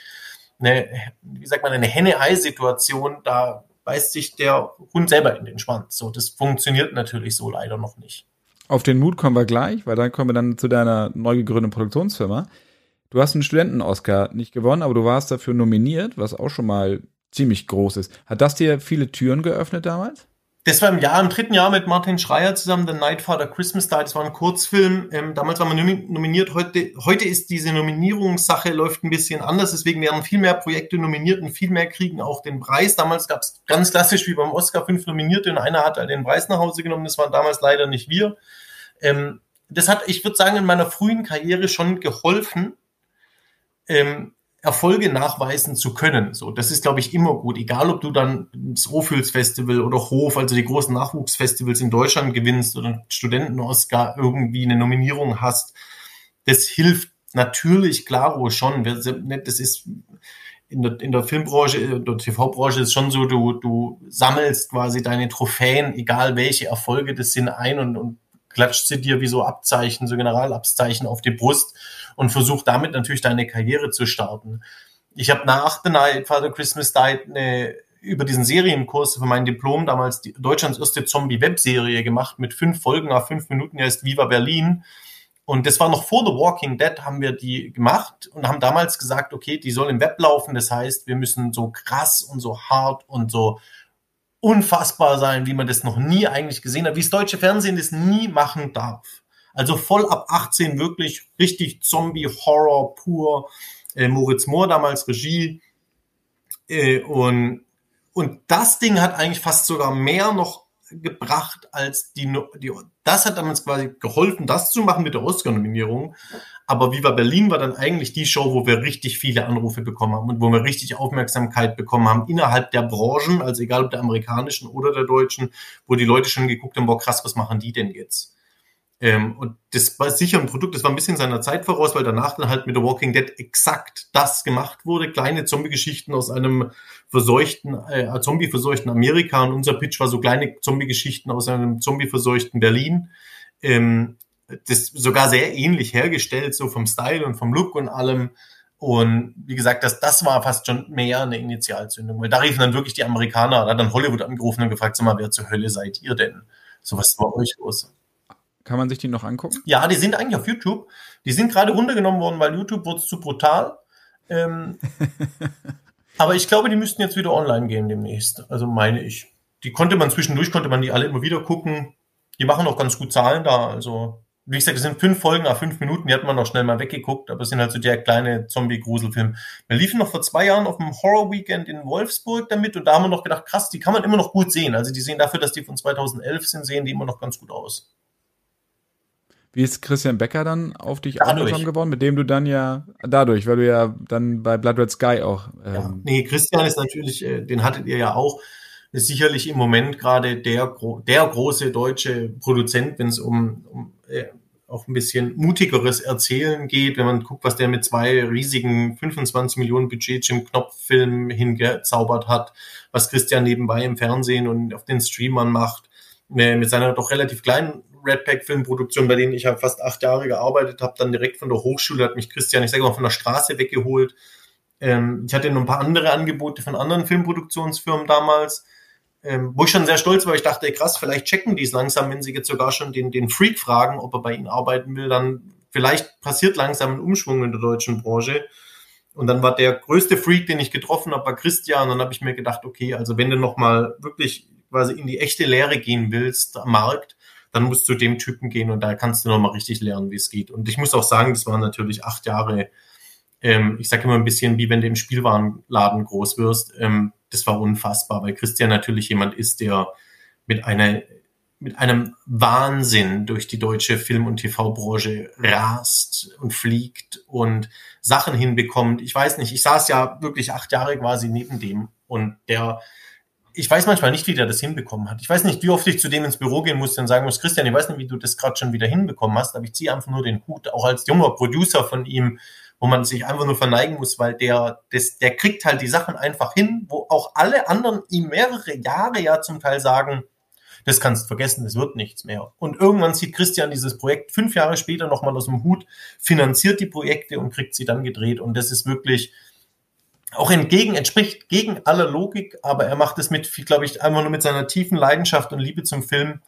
eine, wie sagt man, eine Henne-Ei-Situation, da beißt sich der Hund selber in den Schwanz. So, das funktioniert natürlich so leider noch nicht. Auf den Mut kommen wir gleich, weil dann kommen wir dann zu deiner neu gegründeten Produktionsfirma. Du hast einen Studenten-Oscar nicht gewonnen, aber du warst dafür nominiert, was auch schon mal ziemlich groß ist. Hat das dir viele Türen geöffnet damals? Das war im Jahr, im dritten Jahr mit Martin Schreier zusammen, The Nightfather Christmas Star. Das war ein Kurzfilm. Ähm, damals war man nominiert. Heute, heute ist diese Nominierungssache läuft ein bisschen anders. Deswegen werden viel mehr Projekte nominiert und viel mehr kriegen auch den Preis. Damals gab es ganz klassisch wie beim Oscar fünf Nominierte und einer hat halt den Preis nach Hause genommen. Das waren damals leider nicht wir. Ähm, das hat, ich würde sagen, in meiner frühen Karriere schon geholfen, ähm, Erfolge nachweisen zu können. So, das ist, glaube ich, immer gut. Egal, ob du dann das Rohfüls Festival oder Hof, also die großen Nachwuchsfestivals in Deutschland gewinnst oder Studenten-Oscar irgendwie eine Nominierung hast. Das hilft natürlich, klaro, schon. Das ist in der, in der Filmbranche, in der TV-Branche ist schon so, du, du sammelst quasi deine Trophäen, egal welche Erfolge das sind, ein und, und klatscht sie dir wie so Abzeichen, so Generalabzeichen auf die Brust und versucht damit natürlich deine Karriere zu starten. Ich habe nach The Night Father Christmas Died eine über diesen Serienkurs für mein Diplom damals die, Deutschlands erste Zombie-Webserie gemacht mit fünf Folgen nach fünf Minuten. Die heißt Viva Berlin. Und das war noch vor The Walking Dead, haben wir die gemacht und haben damals gesagt, okay, die soll im Web laufen. Das heißt, wir müssen so krass und so hart und so unfassbar sein, wie man das noch nie eigentlich gesehen hat, wie das deutsche Fernsehen das nie machen darf. Also voll ab 18 wirklich richtig Zombie-Horror pur. Äh, Moritz Mohr damals Regie. Äh, und, und das Ding hat eigentlich fast sogar mehr noch gebracht als die, die das hat damals quasi geholfen, das zu machen mit der Oscar-Nominierung. Aber Viva Berlin war dann eigentlich die Show, wo wir richtig viele Anrufe bekommen haben und wo wir richtig Aufmerksamkeit bekommen haben innerhalb der Branchen, also egal ob der amerikanischen oder der deutschen, wo die Leute schon geguckt haben, boah krass, was machen die denn jetzt? Ähm, und das war sicher ein Produkt, das war ein bisschen seiner Zeit voraus, weil danach dann halt mit The Walking Dead exakt das gemacht wurde. Kleine Zombie-Geschichten aus einem verseuchten, äh, Zombie-verseuchten Amerika. Und unser Pitch war so kleine Zombie-Geschichten aus einem Zombie-verseuchten Berlin. Ähm, das sogar sehr ähnlich hergestellt, so vom Style und vom Look und allem. Und wie gesagt, das, das war fast schon mehr eine Initialzündung, weil da riefen dann wirklich die Amerikaner, da hat dann Hollywood angerufen und gefragt, sag mal, wer zur Hölle seid ihr denn? So was bei euch los? Kann man sich die noch angucken? Ja, die sind eigentlich auf YouTube. Die sind gerade runtergenommen worden, weil YouTube wurde zu brutal. Ähm, aber ich glaube, die müssten jetzt wieder online gehen demnächst. Also meine ich. Die konnte man zwischendurch, konnte man die alle immer wieder gucken. Die machen auch ganz gut Zahlen da. Also, wie gesagt, es sind fünf Folgen nach fünf Minuten, die hat man noch schnell mal weggeguckt, aber es sind halt so der kleine Zombie-Gruselfilm. Wir liefen noch vor zwei Jahren auf dem Horror-Weekend in Wolfsburg damit und da haben wir noch gedacht, krass, die kann man immer noch gut sehen. Also die sehen dafür, dass die von 2011 sind, sehen die immer noch ganz gut aus. Wie ist Christian Becker dann auf dich aufmerksam geworden, mit dem du dann ja, dadurch, weil du ja dann bei Blood Red Sky auch. Ähm ja, nee, Christian ist natürlich, äh, den hattet ihr ja auch, ist sicherlich im Moment gerade der, der große deutsche Produzent, wenn es um, um äh, auch ein bisschen mutigeres Erzählen geht, wenn man guckt, was der mit zwei riesigen 25 Millionen Budget im Knopffilm hingezaubert hat, was Christian nebenbei im Fernsehen und auf den Streamern macht, äh, mit seiner doch relativ kleinen Redpack Filmproduktion, bei denen ich ja fast acht Jahre gearbeitet habe, dann direkt von der Hochschule hat mich Christian, ich sage mal, von der Straße weggeholt. Ähm, ich hatte noch ein paar andere Angebote von anderen Filmproduktionsfirmen damals, ähm, wo ich schon sehr stolz war. Ich dachte, krass, vielleicht checken die es langsam, wenn sie jetzt sogar schon den, den Freak fragen, ob er bei ihnen arbeiten will, dann vielleicht passiert langsam ein Umschwung in der deutschen Branche. Und dann war der größte Freak, den ich getroffen habe, war Christian. Und dann habe ich mir gedacht, okay, also wenn du nochmal wirklich quasi in die echte Lehre gehen willst am Markt, dann musst du dem Typen gehen und da kannst du nochmal richtig lernen, wie es geht. Und ich muss auch sagen, das waren natürlich acht Jahre, ähm, ich sage immer ein bisschen, wie wenn du im Spielwarenladen groß wirst. Ähm, das war unfassbar, weil Christian natürlich jemand ist, der mit einer mit einem Wahnsinn durch die deutsche Film- und TV-Branche rast und fliegt und Sachen hinbekommt. Ich weiß nicht, ich saß ja wirklich acht Jahre quasi neben dem und der ich weiß manchmal nicht, wie der das hinbekommen hat. Ich weiß nicht, wie oft ich zu dem ins Büro gehen musste und sagen muss, Christian, ich weiß nicht, wie du das gerade schon wieder hinbekommen hast, aber ich ziehe einfach nur den Hut, auch als junger Producer von ihm, wo man sich einfach nur verneigen muss, weil der, das, der kriegt halt die Sachen einfach hin, wo auch alle anderen ihm mehrere Jahre ja zum Teil sagen, das kannst du vergessen, es wird nichts mehr. Und irgendwann sieht Christian dieses Projekt fünf Jahre später nochmal aus dem Hut, finanziert die Projekte und kriegt sie dann gedreht. Und das ist wirklich, auch entgegen, entspricht gegen aller Logik, aber er macht es mit, glaube ich, einfach nur mit seiner tiefen Leidenschaft und Liebe zum Film.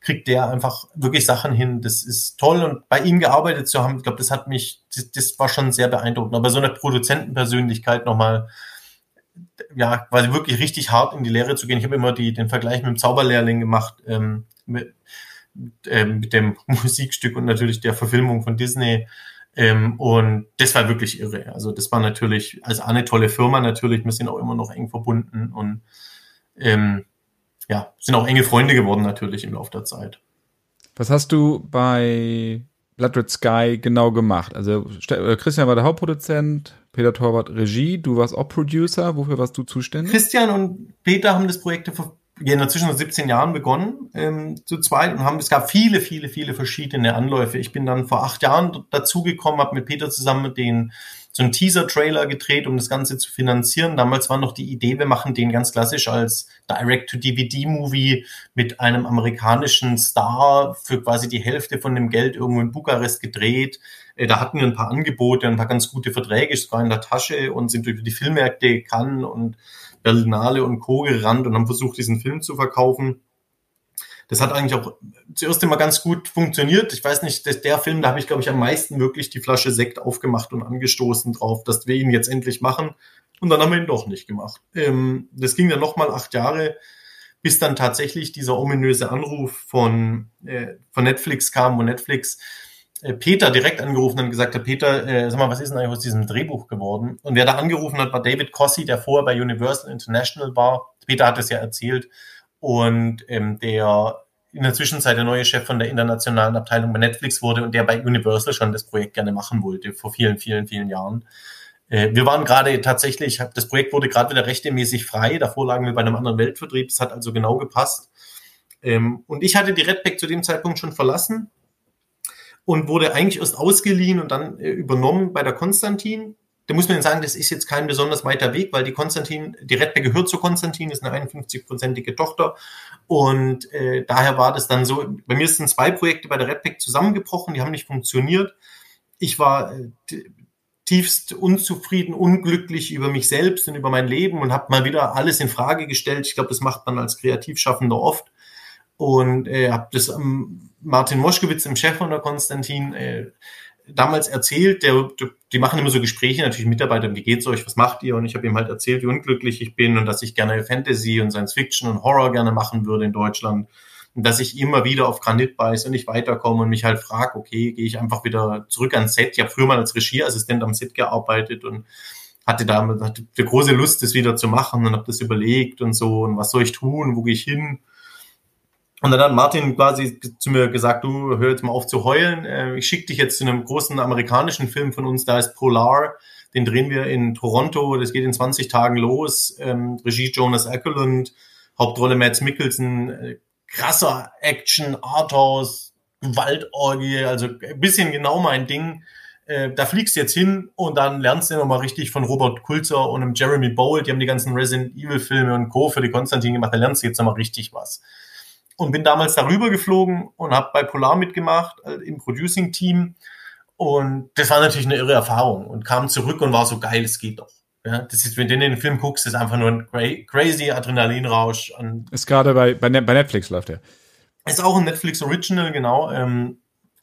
kriegt der einfach wirklich Sachen hin. Das ist toll und bei ihm gearbeitet zu haben, ich glaube, das hat mich, das, das war schon sehr beeindruckend. Aber so eine Produzentenpersönlichkeit nochmal, ja, quasi wirklich richtig hart in die Lehre zu gehen. Ich habe immer die, den Vergleich mit dem Zauberlehrling gemacht, ähm, mit, ähm, mit dem Musikstück und natürlich der Verfilmung von Disney. Ähm, und das war wirklich irre. Also das war natürlich, also eine tolle Firma natürlich, wir sind auch immer noch eng verbunden und ähm, ja, sind auch enge Freunde geworden natürlich im Laufe der Zeit. Was hast du bei Blood Red Sky genau gemacht? Also äh, Christian war der Hauptproduzent, Peter Torwart Regie, du warst auch Producer. Wofür warst du zuständig? Christian und Peter haben das Projekt in der Zwischen 17 Jahren begonnen ähm, zu zweit und haben es gab viele viele viele verschiedene Anläufe. Ich bin dann vor acht Jahren dazugekommen, habe mit Peter zusammen den so einen Teaser-Trailer gedreht, um das Ganze zu finanzieren. Damals war noch die Idee, wir machen den ganz klassisch als Direct-to-DVD-Movie mit einem amerikanischen Star für quasi die Hälfte von dem Geld irgendwo in Bukarest gedreht. Äh, da hatten wir ein paar Angebote, ein paar ganz gute Verträge sogar in der Tasche und sind durch die Filmmärkte Cannes und Berlinale und Co. gerannt und haben versucht, diesen Film zu verkaufen. Das hat eigentlich auch zuerst immer ganz gut funktioniert. Ich weiß nicht, der, der Film, da habe ich, glaube ich, am meisten wirklich die Flasche Sekt aufgemacht und angestoßen drauf, dass wir ihn jetzt endlich machen. Und dann haben wir ihn doch nicht gemacht. Ähm, das ging dann nochmal acht Jahre, bis dann tatsächlich dieser ominöse Anruf von, äh, von Netflix kam, wo Netflix Peter direkt angerufen und gesagt hat, Peter, äh, sag mal, was ist denn eigentlich aus diesem Drehbuch geworden? Und wer da angerufen hat, war David Cossi, der vorher bei Universal International war. Peter hat es ja erzählt und ähm, der in der Zwischenzeit der neue Chef von der internationalen Abteilung bei Netflix wurde und der bei Universal schon das Projekt gerne machen wollte, vor vielen, vielen, vielen Jahren. Äh, wir waren gerade tatsächlich, das Projekt wurde gerade wieder rechtmäßig frei, davor lagen wir bei einem anderen Weltvertrieb, das hat also genau gepasst. Ähm, und ich hatte die Redback zu dem Zeitpunkt schon verlassen und wurde eigentlich erst ausgeliehen und dann äh, übernommen bei der Konstantin da muss man sagen, das ist jetzt kein besonders weiter Weg, weil die Konstantin, die Redbe gehört zu Konstantin, ist eine 51-prozentige Tochter. Und äh, daher war das dann so, bei mir sind zwei Projekte bei der Redpack zusammengebrochen, die haben nicht funktioniert. Ich war äh, tiefst unzufrieden, unglücklich über mich selbst und über mein Leben und habe mal wieder alles in Frage gestellt. Ich glaube, das macht man als Kreativschaffender oft. Und äh, habe das ähm, Martin Moschkewitz, dem Chef von der Konstantin, äh, damals erzählt, der, die machen immer so Gespräche, natürlich Mitarbeiter, wie geht's euch, was macht ihr? Und ich habe ihm halt erzählt, wie unglücklich ich bin und dass ich gerne Fantasy und Science Fiction und Horror gerne machen würde in Deutschland. Und dass ich immer wieder auf Granit beiße und nicht weiterkomme und mich halt frage, okay, gehe ich einfach wieder zurück ans Set. Ich habe früher mal als Regieassistent am Set gearbeitet und hatte da hatte große Lust, das wieder zu machen und habe das überlegt und so und was soll ich tun, wo gehe ich hin? Und dann hat Martin quasi zu mir gesagt, du hör jetzt mal auf zu heulen. Äh, ich schicke dich jetzt zu einem großen amerikanischen Film von uns, da ist Polar. Den drehen wir in Toronto. Das geht in 20 Tagen los. Ähm, Regie Jonas Ackerlund, Hauptrolle Mads Mikkelsen. Äh, krasser Action, Arthouse, Gewaltorgie, also ein bisschen genau mein Ding. Äh, da fliegst du jetzt hin und dann lernst du nochmal richtig von Robert Kulzer und einem Jeremy Bold. Die haben die ganzen Resident Evil Filme und Co. für die Konstantin gemacht. Da lernst du jetzt nochmal richtig was und bin damals darüber geflogen und habe bei Polar mitgemacht äh, im Producing-Team. Und das war natürlich eine irre Erfahrung und kam zurück und war so geil, es geht doch. Ja, das ist, wenn du in den Film guckst, ist einfach nur ein crazy Adrenalinrausch. Ist gerade bei, bei, bei Netflix läuft der. Ist auch ein Netflix Original, genau. Ähm,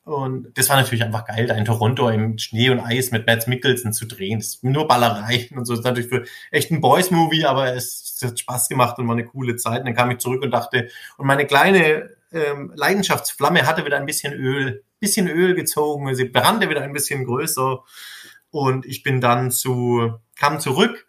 und das war natürlich einfach geil, da in Toronto im Schnee und Eis mit Mads Mikkelsen zu drehen. Das ist nur Ballereien und so. Das ist natürlich für echt ein Boys-Movie, aber es, es, hat Spaß gemacht und war eine coole Zeit. Und dann kam ich zurück und dachte, und meine kleine ähm, Leidenschaftsflamme hatte wieder ein bisschen Öl, bisschen Öl gezogen. Sie brannte wieder ein bisschen größer. Und ich bin dann zu, kam zurück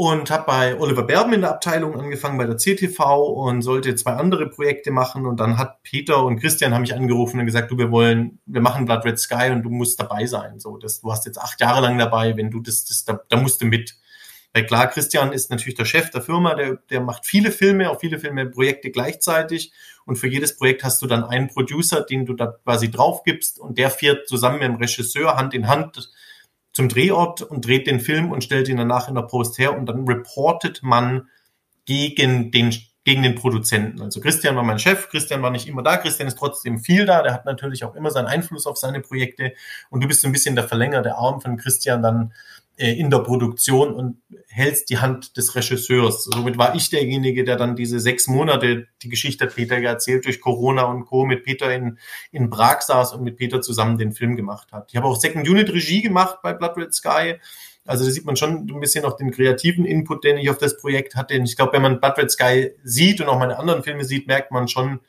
und habe bei Oliver Berben in der Abteilung angefangen bei der CTV und sollte zwei andere Projekte machen und dann hat Peter und Christian haben mich angerufen und gesagt, du wir wollen, wir machen Blood Red Sky und du musst dabei sein. So, das, du hast jetzt acht Jahre lang dabei, wenn du das, das da, da musst du mit. Weil klar, Christian ist natürlich der Chef der Firma, der, der macht viele Filme, auch viele Filme, Projekte gleichzeitig und für jedes Projekt hast du dann einen Producer, den du da quasi drauf gibst und der fährt zusammen mit dem Regisseur Hand in Hand zum Drehort und dreht den Film und stellt ihn danach in der Post her und dann reportet man gegen den gegen den Produzenten. Also Christian war mein Chef, Christian war nicht immer da, Christian ist trotzdem viel da, der hat natürlich auch immer seinen Einfluss auf seine Projekte und du bist so ein bisschen der verlängerte Arm von Christian dann in der Produktion und hältst die Hand des Regisseurs. Somit war ich derjenige, der dann diese sechs Monate, die Geschichte hat Peter erzählt, durch Corona und Co. mit Peter in, in Prag saß und mit Peter zusammen den Film gemacht hat. Ich habe auch Second Unit Regie gemacht bei Blood Red Sky. Also da sieht man schon ein bisschen auch den kreativen Input, den ich auf das Projekt hatte. Und ich glaube, wenn man Blood Red Sky sieht und auch meine anderen Filme sieht, merkt man schon,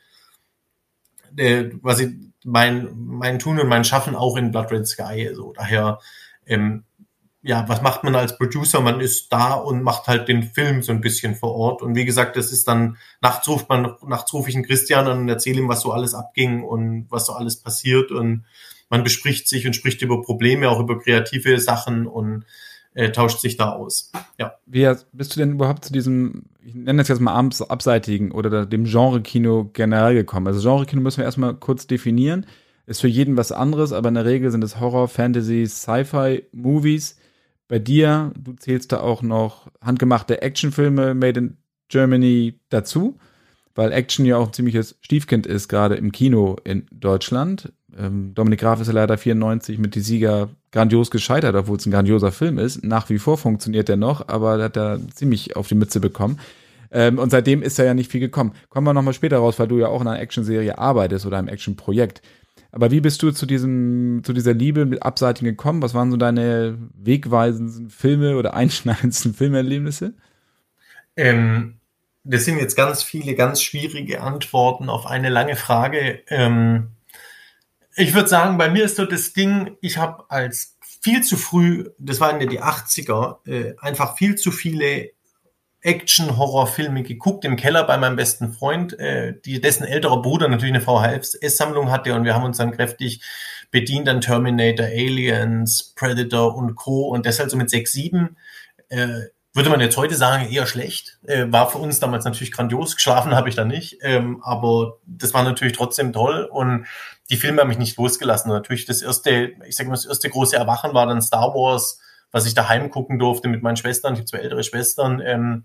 äh, quasi mein, mein Tun und mein Schaffen auch in Blood Red Sky. So, daher ähm, ja, was macht man als Producer? Man ist da und macht halt den Film so ein bisschen vor Ort. Und wie gesagt, das ist dann, nachts ruft man, nachts rufe ich einen Christian und erzähle ihm, was so alles abging und was so alles passiert. Und man bespricht sich und spricht über Probleme, auch über kreative Sachen und äh, tauscht sich da aus. Ja. Wie bist du denn überhaupt zu diesem, ich nenne das jetzt mal abseitigen oder dem Genre-Kino generell gekommen? Also Genre-Kino müssen wir erstmal kurz definieren. Ist für jeden was anderes, aber in der Regel sind es Horror, Fantasy, Sci-Fi-Movies bei dir, du zählst da auch noch handgemachte Actionfilme made in Germany dazu, weil Action ja auch ein ziemliches Stiefkind ist, gerade im Kino in Deutschland. Ähm, Dominik Graf ist ja leider 94 mit Die Sieger grandios gescheitert, obwohl es ein grandioser Film ist. Nach wie vor funktioniert er noch, aber er hat da ziemlich auf die Mütze bekommen. Ähm, und seitdem ist da ja nicht viel gekommen. Kommen wir nochmal später raus, weil du ja auch in einer Actionserie arbeitest oder einem Actionprojekt. Aber wie bist du zu diesem, zu dieser Liebe mit Abseitigen gekommen? Was waren so deine wegweisenden Filme oder einschneidendsten Filmerlebnisse? Ähm, das sind jetzt ganz viele ganz schwierige Antworten auf eine lange Frage. Ähm, ich würde sagen, bei mir ist so das Ding, ich habe als viel zu früh, das waren ja die 80er, äh, einfach viel zu viele Action-Horror-Filme geguckt im Keller bei meinem besten Freund, äh, die, dessen älterer Bruder natürlich eine VHS-Sammlung hatte und wir haben uns dann kräftig bedient an Terminator, Aliens, Predator und Co. Und deshalb so mit 6, 7 äh, würde man jetzt heute sagen, eher schlecht. Äh, war für uns damals natürlich grandios. Geschlafen habe ich da nicht. Ähm, aber das war natürlich trotzdem toll. Und die Filme haben mich nicht losgelassen. Und natürlich das erste, ich sage mal, das erste große Erwachen war dann Star Wars was ich daheim gucken durfte mit meinen Schwestern. Ich habe zwei ältere Schwestern. Ähm,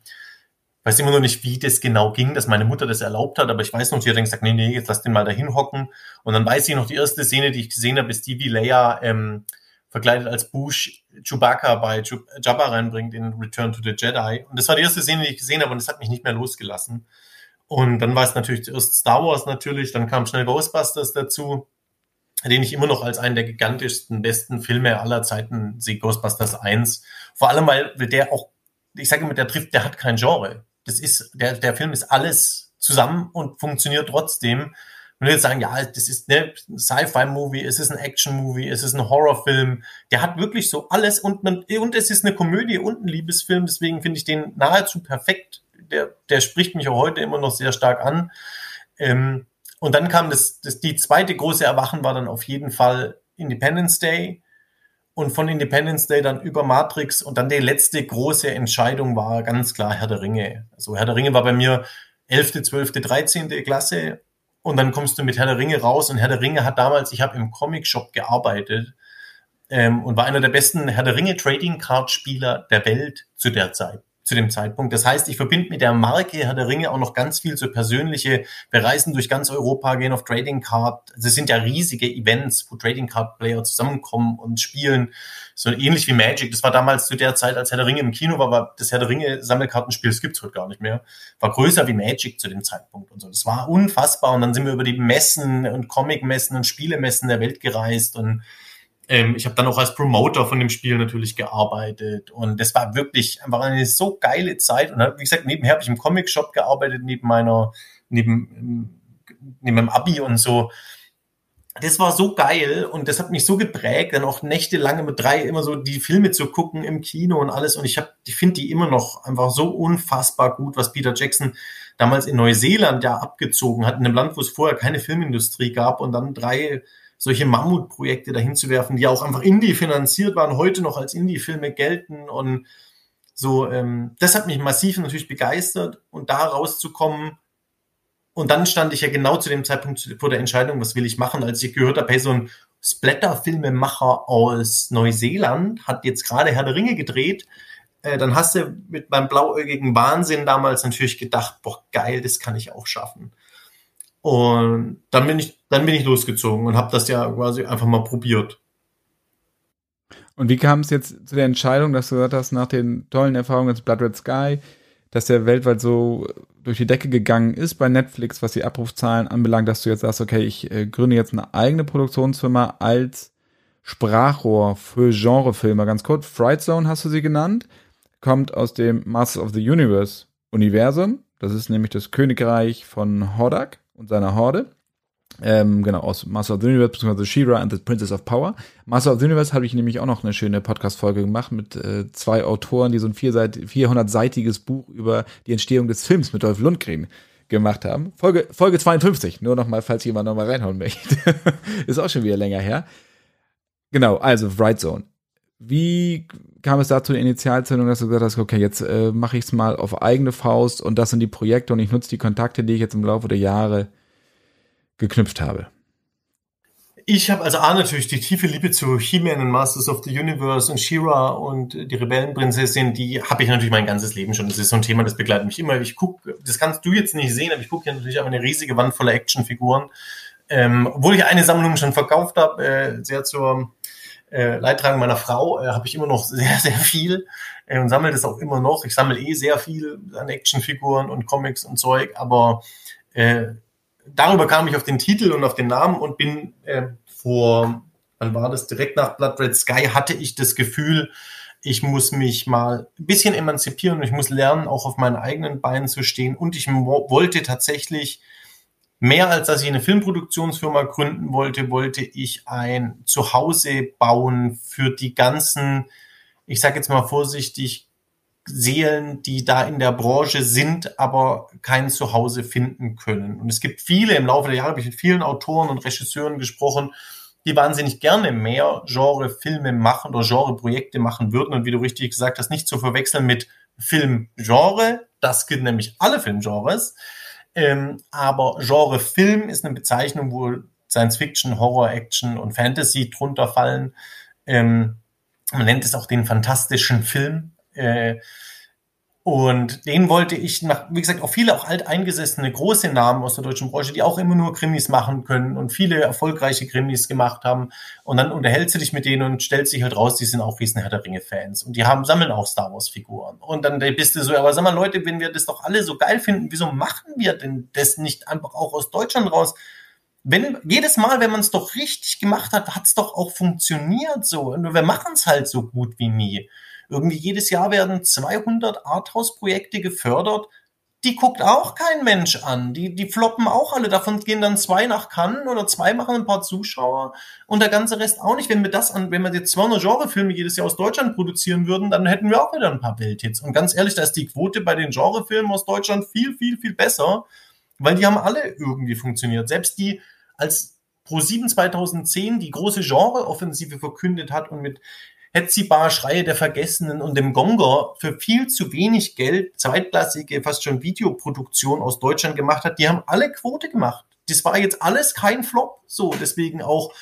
weiß immer noch nicht, wie das genau ging, dass meine Mutter das erlaubt hat, aber ich weiß noch, sie hat dann gesagt, nee, nee, jetzt lass den mal dahin hocken. Und dann weiß ich noch, die erste Szene, die ich gesehen habe, ist die, wie Leia ähm, verkleidet als Bush Chewbacca bei Jabba reinbringt in Return to the Jedi. Und das war die erste Szene, die ich gesehen habe und das hat mich nicht mehr losgelassen. Und dann war es natürlich zuerst Star Wars natürlich, dann kam schnell Ghostbusters dazu den ich immer noch als einen der gigantischsten, besten Filme aller Zeiten sehe, Ghostbusters 1. Vor allem, weil der auch, ich sage immer, der trifft, der hat kein Genre. Das ist, der, der Film ist alles zusammen und funktioniert trotzdem. Wenn wir jetzt sagen, ja, das ist ne Sci-Fi-Movie, es ist ein Action-Movie, es ist ein Horrorfilm, der hat wirklich so alles und man, und es ist eine Komödie und ein Liebesfilm, deswegen finde ich den nahezu perfekt. Der, der spricht mich auch heute immer noch sehr stark an. Ähm, und dann kam das, das, die zweite große Erwachen war dann auf jeden Fall Independence Day. Und von Independence Day dann über Matrix und dann die letzte große Entscheidung war ganz klar Herr der Ringe. Also Herr der Ringe war bei mir 11., 12., 13. Klasse und dann kommst du mit Herr der Ringe raus und Herr der Ringe hat damals, ich habe im Comic-Shop gearbeitet ähm, und war einer der besten Herr der Ringe Trading Card Spieler der Welt zu der Zeit zu dem Zeitpunkt. Das heißt, ich verbinde mit der Marke Herr der Ringe auch noch ganz viel so persönliche. Wir reisen durch ganz Europa, gehen auf Trading Card. Es sind ja riesige Events, wo Trading Card Player zusammenkommen und spielen. So ähnlich wie Magic. Das war damals zu der Zeit, als Herr der Ringe im Kino war, war das Herr der Ringe Sammelkartenspiel, das gibt's heute gar nicht mehr. War größer wie Magic zu dem Zeitpunkt und so. Das war unfassbar. Und dann sind wir über die Messen und Comic-Messen und Spielemessen der Welt gereist und ähm, ich habe dann auch als Promoter von dem Spiel natürlich gearbeitet und das war wirklich einfach eine so geile Zeit. Und wie gesagt, nebenher habe ich im Comic-Shop gearbeitet, neben meiner, neben, neben meinem Abi und so. Das war so geil und das hat mich so geprägt, dann auch nächtelang mit drei immer so die Filme zu gucken im Kino und alles. Und ich habe, ich finde die immer noch einfach so unfassbar gut, was Peter Jackson damals in Neuseeland ja abgezogen hat, in einem Land, wo es vorher keine Filmindustrie gab und dann drei solche Mammutprojekte dahin zu werfen, die auch einfach Indie finanziert waren, heute noch als Indie-Filme gelten und so, ähm, das hat mich massiv natürlich begeistert und da rauszukommen. Und dann stand ich ja genau zu dem Zeitpunkt vor der Entscheidung, was will ich machen, als ich gehört habe, hey, so ein Splatter-Filmemacher aus Neuseeland hat jetzt gerade Herr der Ringe gedreht. Äh, dann hast du mit meinem blauäugigen Wahnsinn damals natürlich gedacht, boah, geil, das kann ich auch schaffen. Und dann bin ich, dann bin ich losgezogen und habe das ja quasi einfach mal probiert. Und wie kam es jetzt zu der Entscheidung, dass du gesagt hast, nach den tollen Erfahrungen des Blood Red Sky, dass der weltweit so durch die Decke gegangen ist bei Netflix, was die Abrufzahlen anbelangt, dass du jetzt sagst, okay, ich äh, gründe jetzt eine eigene Produktionsfirma als Sprachrohr für Genrefilme. Ganz kurz, Fright Zone hast du sie genannt, kommt aus dem Masters of the Universe Universum. Das ist nämlich das Königreich von Hordak und seiner Horde. Ähm, genau, aus Master of the Universe, beziehungsweise She-Ra and the Princess of Power. Master of the Universe habe ich nämlich auch noch eine schöne Podcast-Folge gemacht mit äh, zwei Autoren, die so ein 400-seitiges Buch über die Entstehung des Films mit Dolph Lundgren gemacht haben. Folge, Folge 52, nur nochmal, falls jemand nochmal reinhauen möchte. Ist auch schon wieder länger her. Genau, also Right Zone. Wie kam es dazu der Initialzündung, dass du gesagt hast, okay, jetzt äh, mache ich es mal auf eigene Faust und das sind die Projekte und ich nutze die Kontakte, die ich jetzt im Laufe der Jahre geknüpft habe? Ich habe also A natürlich die tiefe Liebe zu He-Man und Masters of the Universe und She-Ra und die Rebellenprinzessin, die habe ich natürlich mein ganzes Leben schon. Das ist so ein Thema, das begleitet mich immer. Ich gucke, das kannst du jetzt nicht sehen, aber ich gucke hier natürlich auch eine riesige Wand voller Actionfiguren. Ähm, obwohl ich eine Sammlung schon verkauft habe, äh, sehr zur äh, Leidtragung meiner Frau, äh, habe ich immer noch sehr, sehr viel äh, und sammle das auch immer noch. Ich sammle eh sehr viel an Actionfiguren und Comics und Zeug, aber äh, darüber kam ich auf den Titel und auf den Namen und bin äh, vor, wann war das, direkt nach Blood Red Sky hatte ich das Gefühl, ich muss mich mal ein bisschen emanzipieren und ich muss lernen, auch auf meinen eigenen Beinen zu stehen. Und ich wollte tatsächlich mehr als dass ich eine Filmproduktionsfirma gründen wollte, wollte ich ein Zuhause bauen für die ganzen, ich sage jetzt mal vorsichtig, Seelen, die da in der Branche sind, aber kein Zuhause finden können. Und es gibt viele, im Laufe der Jahre habe ich mit vielen Autoren und Regisseuren gesprochen, die wahnsinnig gerne mehr Genre-Filme machen oder Genre-Projekte machen würden. Und wie du richtig gesagt hast, nicht zu verwechseln mit Filmgenre. Das gilt nämlich alle Filmgenres. Ähm, aber Genre-Film ist eine Bezeichnung, wo Science Fiction, Horror, Action und Fantasy drunter fallen. Ähm, man nennt es auch den fantastischen Film. Äh, und den wollte ich nach, wie gesagt, auch viele auch alteingesessene große Namen aus der deutschen Branche, die auch immer nur Krimis machen können und viele erfolgreiche Krimis gemacht haben. Und dann unterhältst du dich mit denen und stellst dich halt raus, die sind auch riesen Herr der Ringe Fans und die haben, sammeln auch Star Wars Figuren. Und dann bist du so, aber sag mal Leute, wenn wir das doch alle so geil finden, wieso machen wir denn das nicht einfach auch aus Deutschland raus? wenn jedes Mal, wenn man es doch richtig gemacht hat, hat es doch auch funktioniert so. Und wir machen es halt so gut wie nie. Irgendwie jedes Jahr werden 200 Arthouse-Projekte gefördert. Die guckt auch kein Mensch an. Die, die floppen auch alle. Davon gehen dann zwei nach Cannes oder zwei machen ein paar Zuschauer und der ganze Rest auch nicht. Wenn wir das an, wenn wir jetzt 200 Genrefilme jedes Jahr aus Deutschland produzieren würden, dann hätten wir auch wieder ein paar Welthits. Und ganz ehrlich, da ist die Quote bei den Genrefilmen aus Deutschland viel, viel, viel besser, weil die haben alle irgendwie funktioniert. Selbst die als Pro7 2010 die große Genreoffensive verkündet hat und mit Hetzibar, Schreie der Vergessenen und dem Gonger für viel zu wenig Geld zweitklassige, fast schon Videoproduktion aus Deutschland gemacht hat, die haben alle Quote gemacht. Das war jetzt alles kein Flop, so, deswegen auch.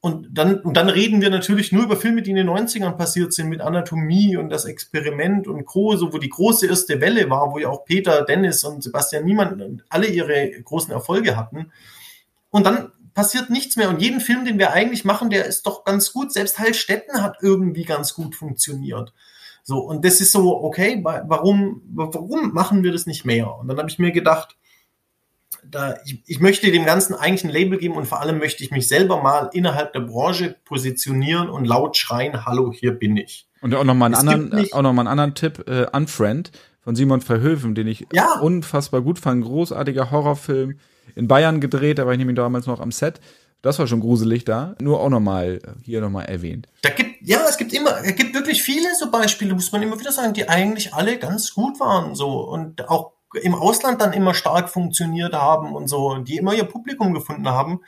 Und dann, und dann reden wir natürlich nur über Filme, die in den 90ern passiert sind, mit Anatomie und das Experiment und Co., so, wo die große erste Welle war, wo ja auch Peter, Dennis und Sebastian Niemann alle ihre großen Erfolge hatten. Und dann passiert nichts mehr. Und jeden Film, den wir eigentlich machen, der ist doch ganz gut. Selbst Heilstätten hat irgendwie ganz gut funktioniert. So, und das ist so, okay, warum, warum machen wir das nicht mehr? Und dann habe ich mir gedacht, da, ich, ich möchte dem Ganzen eigentlich ein Label geben und vor allem möchte ich mich selber mal innerhalb der Branche positionieren und laut schreien, hallo, hier bin ich. Und auch nochmal einen, anderen, auch noch mal einen anderen Tipp, äh, Unfriend von Simon Verhöfen, den ich ja. unfassbar gut fand. Großartiger Horrorfilm in Bayern gedreht, da war ich nämlich damals noch am Set. Das war schon gruselig da. Nur auch nochmal, hier nochmal erwähnt. Da gibt, ja, es gibt immer, es gibt wirklich viele so Beispiele, muss man immer wieder sagen, die eigentlich alle ganz gut waren, so. Und auch im Ausland dann immer stark funktioniert haben und so, die immer ihr Publikum gefunden haben.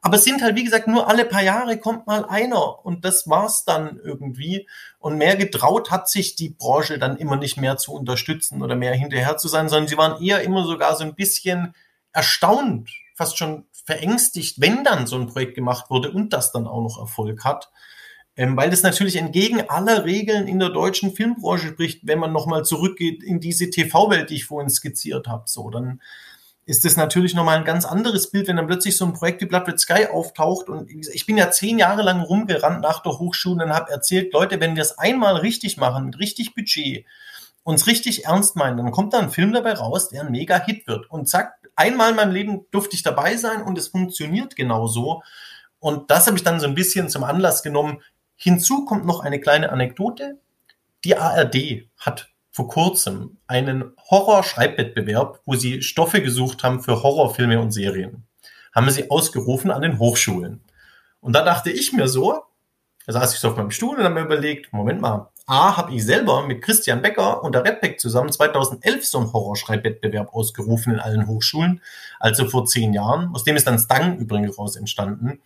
Aber es sind halt, wie gesagt, nur alle paar Jahre kommt mal einer und das war's dann irgendwie. Und mehr getraut hat sich die Branche dann immer nicht mehr zu unterstützen oder mehr hinterher zu sein, sondern sie waren eher immer sogar so ein bisschen erstaunt, fast schon verängstigt, wenn dann so ein Projekt gemacht wurde und das dann auch noch Erfolg hat. Ähm, weil das natürlich entgegen aller Regeln in der deutschen Filmbranche spricht, wenn man nochmal zurückgeht in diese TV-Welt, die ich vorhin skizziert habe. So, dann ist das natürlich nochmal ein ganz anderes Bild, wenn dann plötzlich so ein Projekt wie Blood Red Sky auftaucht. Und ich bin ja zehn Jahre lang rumgerannt nach der Hochschule und habe erzählt, Leute, wenn wir es einmal richtig machen, mit richtig Budget, uns richtig ernst meinen, dann kommt da ein Film dabei raus, der ein mega Hit wird. Und zack, einmal in meinem Leben durfte ich dabei sein und es funktioniert genauso. Und das habe ich dann so ein bisschen zum Anlass genommen. Hinzu kommt noch eine kleine Anekdote. Die ARD hat vor kurzem einen Horror-Schreibwettbewerb, wo sie Stoffe gesucht haben für Horrorfilme und Serien. Haben sie ausgerufen an den Hochschulen. Und da dachte ich mir so, da saß ich so auf meinem Stuhl und habe mir überlegt, Moment mal, A, habe ich selber mit Christian Becker und der Redpack zusammen 2011 so einen Horrorschreibwettbewerb ausgerufen in allen Hochschulen, also vor zehn Jahren. Aus dem ist dann Stang übrigens raus entstanden.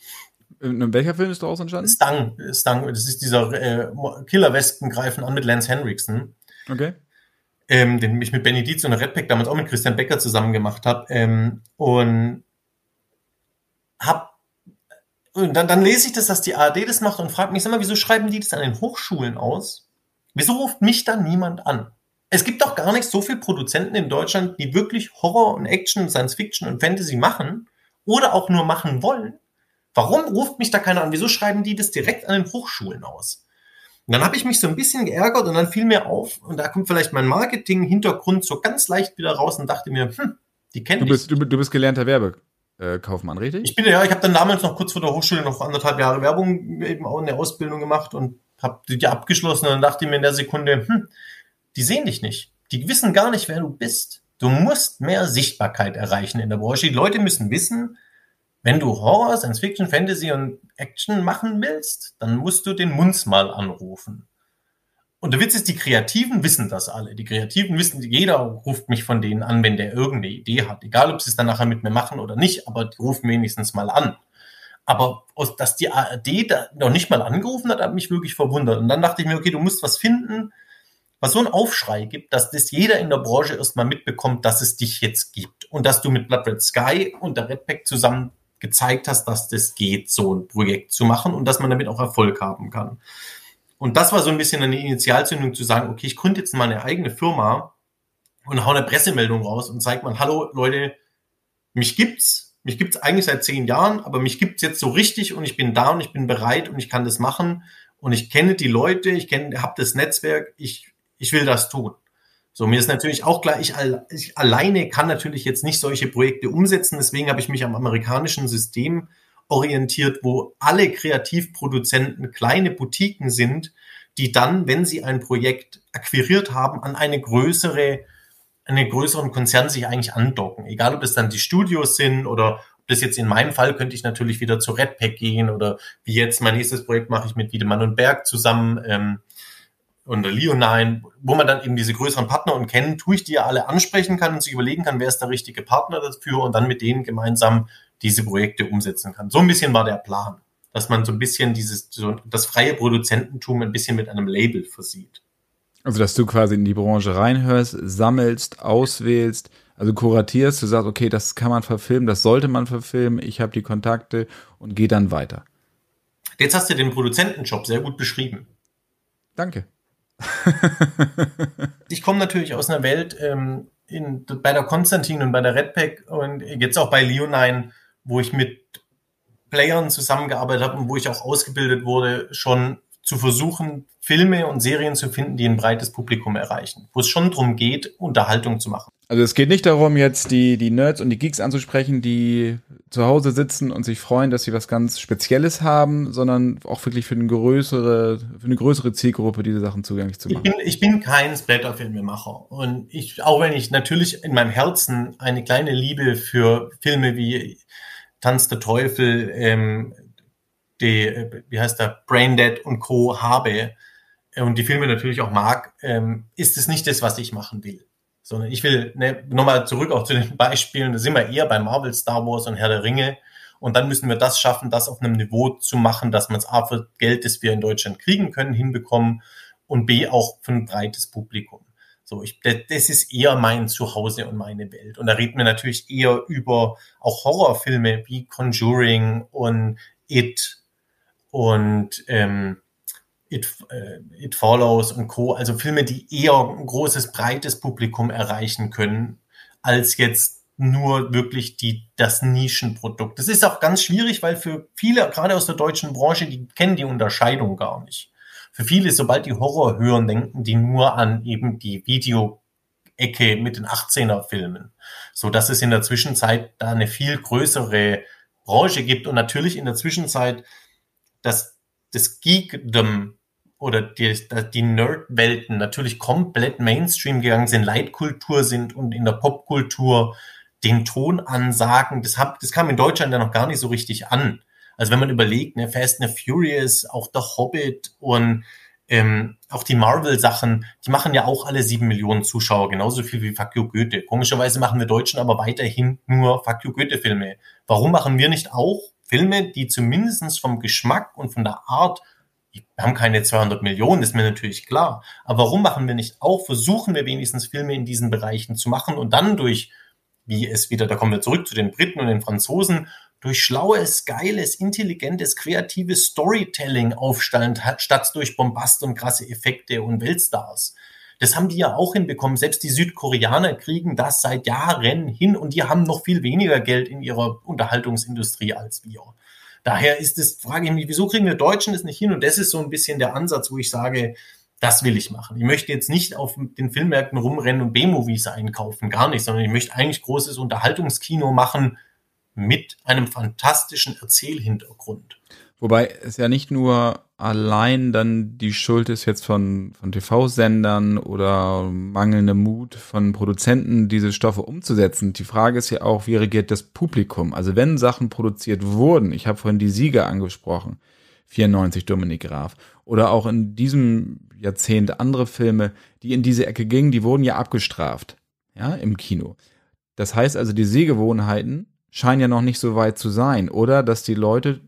In welcher Film ist daraus entstanden? Stang, Stang, das ist dieser äh, Killerwespen greifen an mit Lance Henriksen. Okay. Ähm, den ich mit Benny Dietz und Redpack damals auch mit Christian Becker zusammen gemacht habe. Ähm, und hab und dann, dann lese ich das, dass die ARD das macht und frage mich, mal, wieso schreiben die das an den Hochschulen aus? Wieso ruft mich dann niemand an? Es gibt doch gar nicht so viele Produzenten in Deutschland, die wirklich Horror und Action, Science Fiction und Fantasy machen oder auch nur machen wollen. Warum ruft mich da keiner an? Wieso schreiben die das direkt an den Hochschulen aus? Und dann habe ich mich so ein bisschen geärgert und dann fiel mir auf, und da kommt vielleicht mein Marketing-Hintergrund so ganz leicht wieder raus und dachte mir, hm, die kennen du bist, du, du bist gelernter Werbekaufmann, richtig? Ich bin ja, ich habe dann damals noch kurz vor der Hochschule noch anderthalb Jahre Werbung eben auch in der Ausbildung gemacht und habe die abgeschlossen und dann dachte ich mir in der Sekunde, hm, die sehen dich nicht. Die wissen gar nicht, wer du bist. Du musst mehr Sichtbarkeit erreichen in der Branche. Die Leute müssen wissen, wenn du Horror, Science Fiction, Fantasy und Action machen willst, dann musst du den Munz mal anrufen. Und der Witz ist, die Kreativen wissen das alle. Die Kreativen wissen, jeder ruft mich von denen an, wenn der irgendeine Idee hat. Egal, ob sie es dann nachher mit mir machen oder nicht, aber die rufen wenigstens mal an. Aber dass die ARD da noch nicht mal angerufen hat, hat mich wirklich verwundert. Und dann dachte ich mir, okay, du musst was finden, was so einen Aufschrei gibt, dass das jeder in der Branche erstmal mitbekommt, dass es dich jetzt gibt. Und dass du mit Blood Red Sky und der Redpack zusammen gezeigt hast, dass das geht, so ein Projekt zu machen und dass man damit auch Erfolg haben kann. Und das war so ein bisschen eine Initialzündung zu sagen, okay, ich gründe jetzt mal eine eigene Firma und hau eine Pressemeldung raus und zeigt mal, hallo Leute, mich gibt's, mich gibt's eigentlich seit zehn Jahren, aber mich gibt's jetzt so richtig und ich bin da und ich bin bereit und ich kann das machen und ich kenne die Leute, ich kenne, habe das Netzwerk, ich, ich will das tun. So, mir ist natürlich auch klar, ich, ich alleine kann natürlich jetzt nicht solche Projekte umsetzen. Deswegen habe ich mich am amerikanischen System orientiert, wo alle Kreativproduzenten kleine Boutiquen sind, die dann, wenn sie ein Projekt akquiriert haben, an eine größere, einen größeren Konzern sich eigentlich andocken. Egal, ob es dann die Studios sind oder ob das jetzt in meinem Fall könnte ich natürlich wieder zu Redpack gehen oder wie jetzt mein nächstes Projekt mache ich mit Wiedemann und Berg zusammen. Ähm, und Leonine, wo man dann eben diese größeren Partner und kennen, tue ich die ja alle ansprechen kann und sich überlegen kann, wer ist der richtige Partner dafür und dann mit denen gemeinsam diese Projekte umsetzen kann. So ein bisschen war der Plan, dass man so ein bisschen dieses, so das freie Produzententum ein bisschen mit einem Label versieht. Also, dass du quasi in die Branche reinhörst, sammelst, auswählst, also kuratierst, du sagst, okay, das kann man verfilmen, das sollte man verfilmen, ich habe die Kontakte und gehe dann weiter. Jetzt hast du den Produzentenjob sehr gut beschrieben. Danke. ich komme natürlich aus einer Welt ähm, in, bei der Konstantin und bei der Redpack und jetzt auch bei Leonine, wo ich mit Playern zusammengearbeitet habe und wo ich auch ausgebildet wurde, schon zu versuchen, Filme und Serien zu finden, die ein breites Publikum erreichen, wo es schon darum geht, Unterhaltung zu machen. Also es geht nicht darum, jetzt die, die Nerds und die Geeks anzusprechen, die zu Hause sitzen und sich freuen, dass sie was ganz Spezielles haben, sondern auch wirklich für eine größere, für eine größere Zielgruppe diese Sachen zugänglich zu machen. Ich bin, ich bin kein Splatterfilmemacher. Und ich, auch wenn ich natürlich in meinem Herzen eine kleine Liebe für Filme wie Tanz der Teufel, ähm, die, wie heißt der, Braindead und Co. habe und die Filme natürlich auch mag, ähm, ist es nicht das, was ich machen will sondern ich will ne, nochmal zurück auch zu den Beispielen, da sind wir eher bei Marvel, Star Wars und Herr der Ringe. Und dann müssen wir das schaffen, das auf einem Niveau zu machen, dass man es A für Geld, das wir in Deutschland kriegen können, hinbekommen und B auch für ein breites Publikum. So, ich, das ist eher mein Zuhause und meine Welt. Und da reden wir natürlich eher über auch Horrorfilme wie Conjuring und It und ähm, It, äh, It Follows und Co. Also Filme, die eher ein großes, breites Publikum erreichen können, als jetzt nur wirklich die, das Nischenprodukt. Das ist auch ganz schwierig, weil für viele, gerade aus der deutschen Branche, die kennen die Unterscheidung gar nicht. Für viele, sobald die Horror hören, denken die nur an eben die Video-Ecke mit den 18er-Filmen. So dass es in der Zwischenzeit da eine viel größere Branche gibt und natürlich in der Zwischenzeit dass das Geekdom oder die, die Nerd-Welten natürlich komplett Mainstream gegangen sind, Leitkultur sind und in der Popkultur den Ton ansagen. Das, hab, das kam in Deutschland ja noch gar nicht so richtig an. Also wenn man überlegt, ne, Fast and Furious, auch The Hobbit und ähm, auch die Marvel-Sachen, die machen ja auch alle sieben Millionen Zuschauer, genauso viel wie Fuck You Goethe. Komischerweise machen wir Deutschen aber weiterhin nur Fuck You Goethe-Filme. Warum machen wir nicht auch Filme, die zumindest vom Geschmack und von der Art haben keine 200 Millionen, ist mir natürlich klar. Aber warum machen wir nicht auch, versuchen wir wenigstens Filme in diesen Bereichen zu machen und dann durch, wie es wieder, da kommen wir zurück zu den Briten und den Franzosen, durch schlaues, geiles, intelligentes, kreatives Storytelling aufstellen, statt durch Bombast und krasse Effekte und Weltstars. Das haben die ja auch hinbekommen. Selbst die Südkoreaner kriegen das seit Jahren hin und die haben noch viel weniger Geld in ihrer Unterhaltungsindustrie als wir. Daher ist es, frage ich mich, wieso kriegen wir Deutschen das nicht hin? Und das ist so ein bisschen der Ansatz, wo ich sage, das will ich machen. Ich möchte jetzt nicht auf den Filmmärkten rumrennen und B-Movies einkaufen, gar nicht, sondern ich möchte eigentlich großes Unterhaltungskino machen mit einem fantastischen Erzählhintergrund. Wobei es ja nicht nur allein dann die Schuld ist jetzt von, von TV-Sendern oder mangelnde Mut von Produzenten, diese Stoffe umzusetzen. Die Frage ist ja auch, wie reagiert das Publikum? Also wenn Sachen produziert wurden, ich habe vorhin die Sieger angesprochen, 94 Dominik Graf, oder auch in diesem Jahrzehnt andere Filme, die in diese Ecke gingen, die wurden ja abgestraft, ja, im Kino. Das heißt also, die Sehgewohnheiten scheinen ja noch nicht so weit zu sein, oder dass die Leute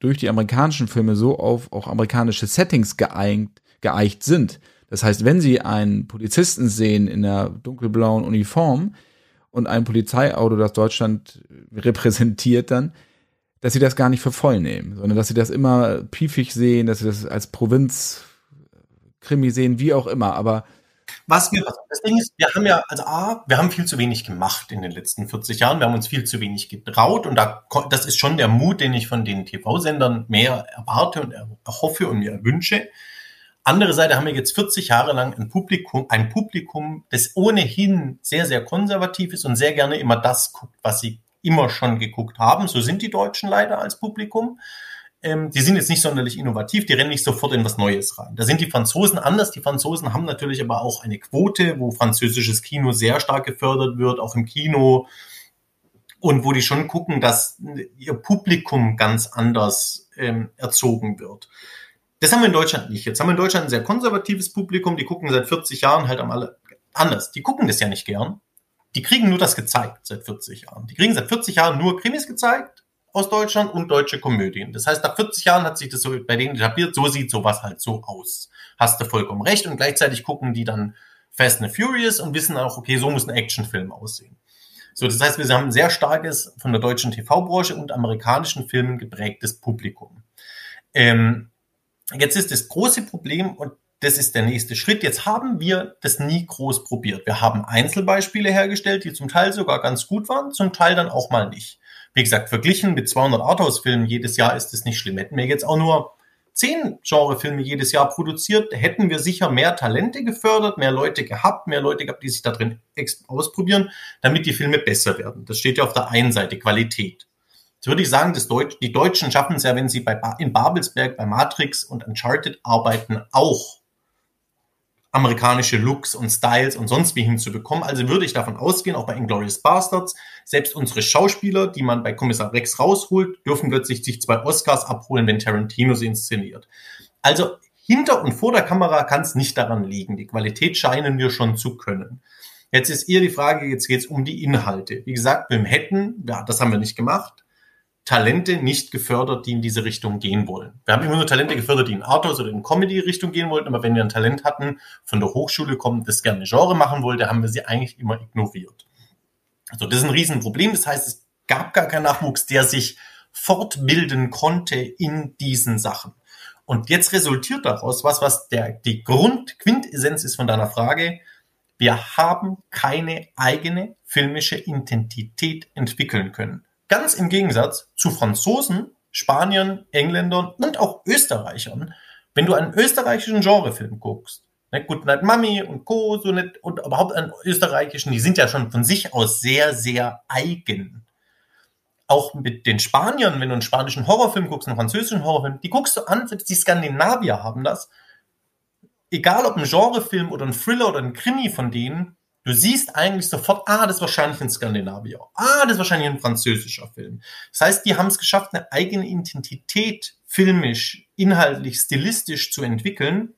durch die amerikanischen Filme so auf auch amerikanische Settings geeigt, geeicht sind. Das heißt, wenn sie einen Polizisten sehen in einer dunkelblauen Uniform und ein Polizeiauto, das Deutschland repräsentiert, dann, dass sie das gar nicht für voll nehmen, sondern dass sie das immer piefig sehen, dass sie das als Provinz-Krimi sehen, wie auch immer. Aber was wir, das Ding ist, wir haben ja, also A, wir haben viel zu wenig gemacht in den letzten 40 Jahren. Wir haben uns viel zu wenig getraut und da, das ist schon der Mut, den ich von den TV-Sendern mehr erwarte und erhoffe und mir wünsche. Andere Seite haben wir jetzt 40 Jahre lang ein Publikum, ein Publikum, das ohnehin sehr, sehr konservativ ist und sehr gerne immer das guckt, was sie immer schon geguckt haben. So sind die Deutschen leider als Publikum ähm, die sind jetzt nicht sonderlich innovativ, die rennen nicht sofort in was Neues rein. Da sind die Franzosen anders. Die Franzosen haben natürlich aber auch eine Quote, wo französisches Kino sehr stark gefördert wird, auch im Kino. Und wo die schon gucken, dass ihr Publikum ganz anders ähm, erzogen wird. Das haben wir in Deutschland nicht. Jetzt haben wir in Deutschland ein sehr konservatives Publikum, die gucken seit 40 Jahren halt am alle anders. Die gucken das ja nicht gern. Die kriegen nur das gezeigt seit 40 Jahren. Die kriegen seit 40 Jahren nur Krimis gezeigt aus Deutschland und deutsche Komödien. Das heißt, nach 40 Jahren hat sich das so bei denen etabliert, so sieht sowas halt so aus. Hast du vollkommen recht und gleichzeitig gucken die dann Fast and Furious und wissen auch, okay, so muss ein Actionfilm aussehen. So, das heißt, wir haben ein sehr starkes von der deutschen TV-Branche und amerikanischen Filmen geprägtes Publikum. Ähm, jetzt ist das große Problem und das ist der nächste Schritt. Jetzt haben wir das nie groß probiert. Wir haben Einzelbeispiele hergestellt, die zum Teil sogar ganz gut waren, zum Teil dann auch mal nicht. Wie gesagt, verglichen mit 200 Arthouse-Filmen jedes Jahr ist das nicht schlimm. Hätten wir jetzt auch nur zehn Genrefilme jedes Jahr produziert, hätten wir sicher mehr Talente gefördert, mehr Leute gehabt, mehr Leute gehabt, die sich da drin ausprobieren, damit die Filme besser werden. Das steht ja auf der einen Seite, Qualität. Jetzt würde ich sagen, das Deut die Deutschen schaffen es ja, wenn sie bei in Babelsberg, bei Matrix und Uncharted arbeiten, auch amerikanische Looks und Styles und sonst wie hinzubekommen. Also würde ich davon ausgehen, auch bei Inglourious Bastards, selbst unsere Schauspieler, die man bei Kommissar Rex rausholt, dürfen plötzlich sich zwei Oscars abholen, wenn Tarantino sie inszeniert. Also hinter und vor der Kamera kann es nicht daran liegen. Die Qualität scheinen wir schon zu können. Jetzt ist eher die Frage, jetzt geht es um die Inhalte. Wie gesagt, wir hätten, ja, das haben wir nicht gemacht, Talente nicht gefördert, die in diese Richtung gehen wollen. Wir haben immer nur Talente gefördert, die in Arthouse oder in Comedy-Richtung gehen wollten, aber wenn wir ein Talent hatten, von der Hochschule kommen, das gerne Genre machen wollte, haben wir sie eigentlich immer ignoriert. Also das ist ein Riesenproblem. Das heißt, es gab gar keinen Nachwuchs, der sich fortbilden konnte in diesen Sachen. Und jetzt resultiert daraus was, was der, die Grundquintessenz ist von deiner Frage. Wir haben keine eigene filmische Identität entwickeln können. Ganz im Gegensatz zu Franzosen, Spaniern, Engländern und auch Österreichern. Wenn du einen österreichischen Genrefilm guckst, ne, Good Night Mummy und Co. So nicht, und überhaupt einen österreichischen, die sind ja schon von sich aus sehr, sehr eigen. Auch mit den Spaniern, wenn du einen spanischen Horrorfilm guckst, einen französischen Horrorfilm, die guckst du an, die Skandinavier haben das. Egal ob ein Genrefilm oder ein Thriller oder ein Krimi von denen, Du siehst eigentlich sofort, ah, das ist wahrscheinlich ein Skandinavier. Ah, das ist wahrscheinlich ein französischer Film. Das heißt, die haben es geschafft, eine eigene Identität filmisch, inhaltlich, stilistisch zu entwickeln.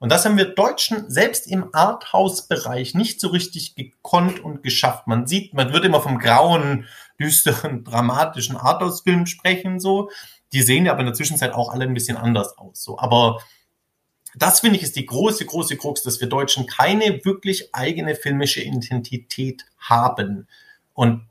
Und das haben wir Deutschen selbst im Arthouse-Bereich nicht so richtig gekonnt und geschafft. Man sieht, man wird immer vom grauen, düsteren, dramatischen Arthouse-Film sprechen, so. Die sehen ja aber in der Zwischenzeit auch alle ein bisschen anders aus, so. Aber das finde ich ist die große, große Krux, dass wir Deutschen keine wirklich eigene filmische Identität haben. Und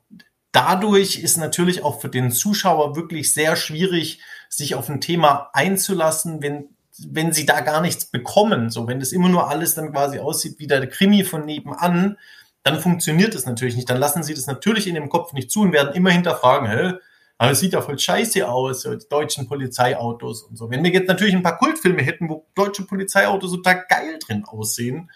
dadurch ist natürlich auch für den Zuschauer wirklich sehr schwierig, sich auf ein Thema einzulassen, wenn, wenn sie da gar nichts bekommen. So, wenn das immer nur alles dann quasi aussieht wie der Krimi von nebenan, dann funktioniert es natürlich nicht. Dann lassen sie das natürlich in dem Kopf nicht zu und werden immer hinterfragen, hä, aber es sieht ja voll scheiße aus, so die deutschen Polizeiautos und so. Wenn wir jetzt natürlich ein paar Kultfilme hätten, wo deutsche Polizeiautos total geil drin aussehen,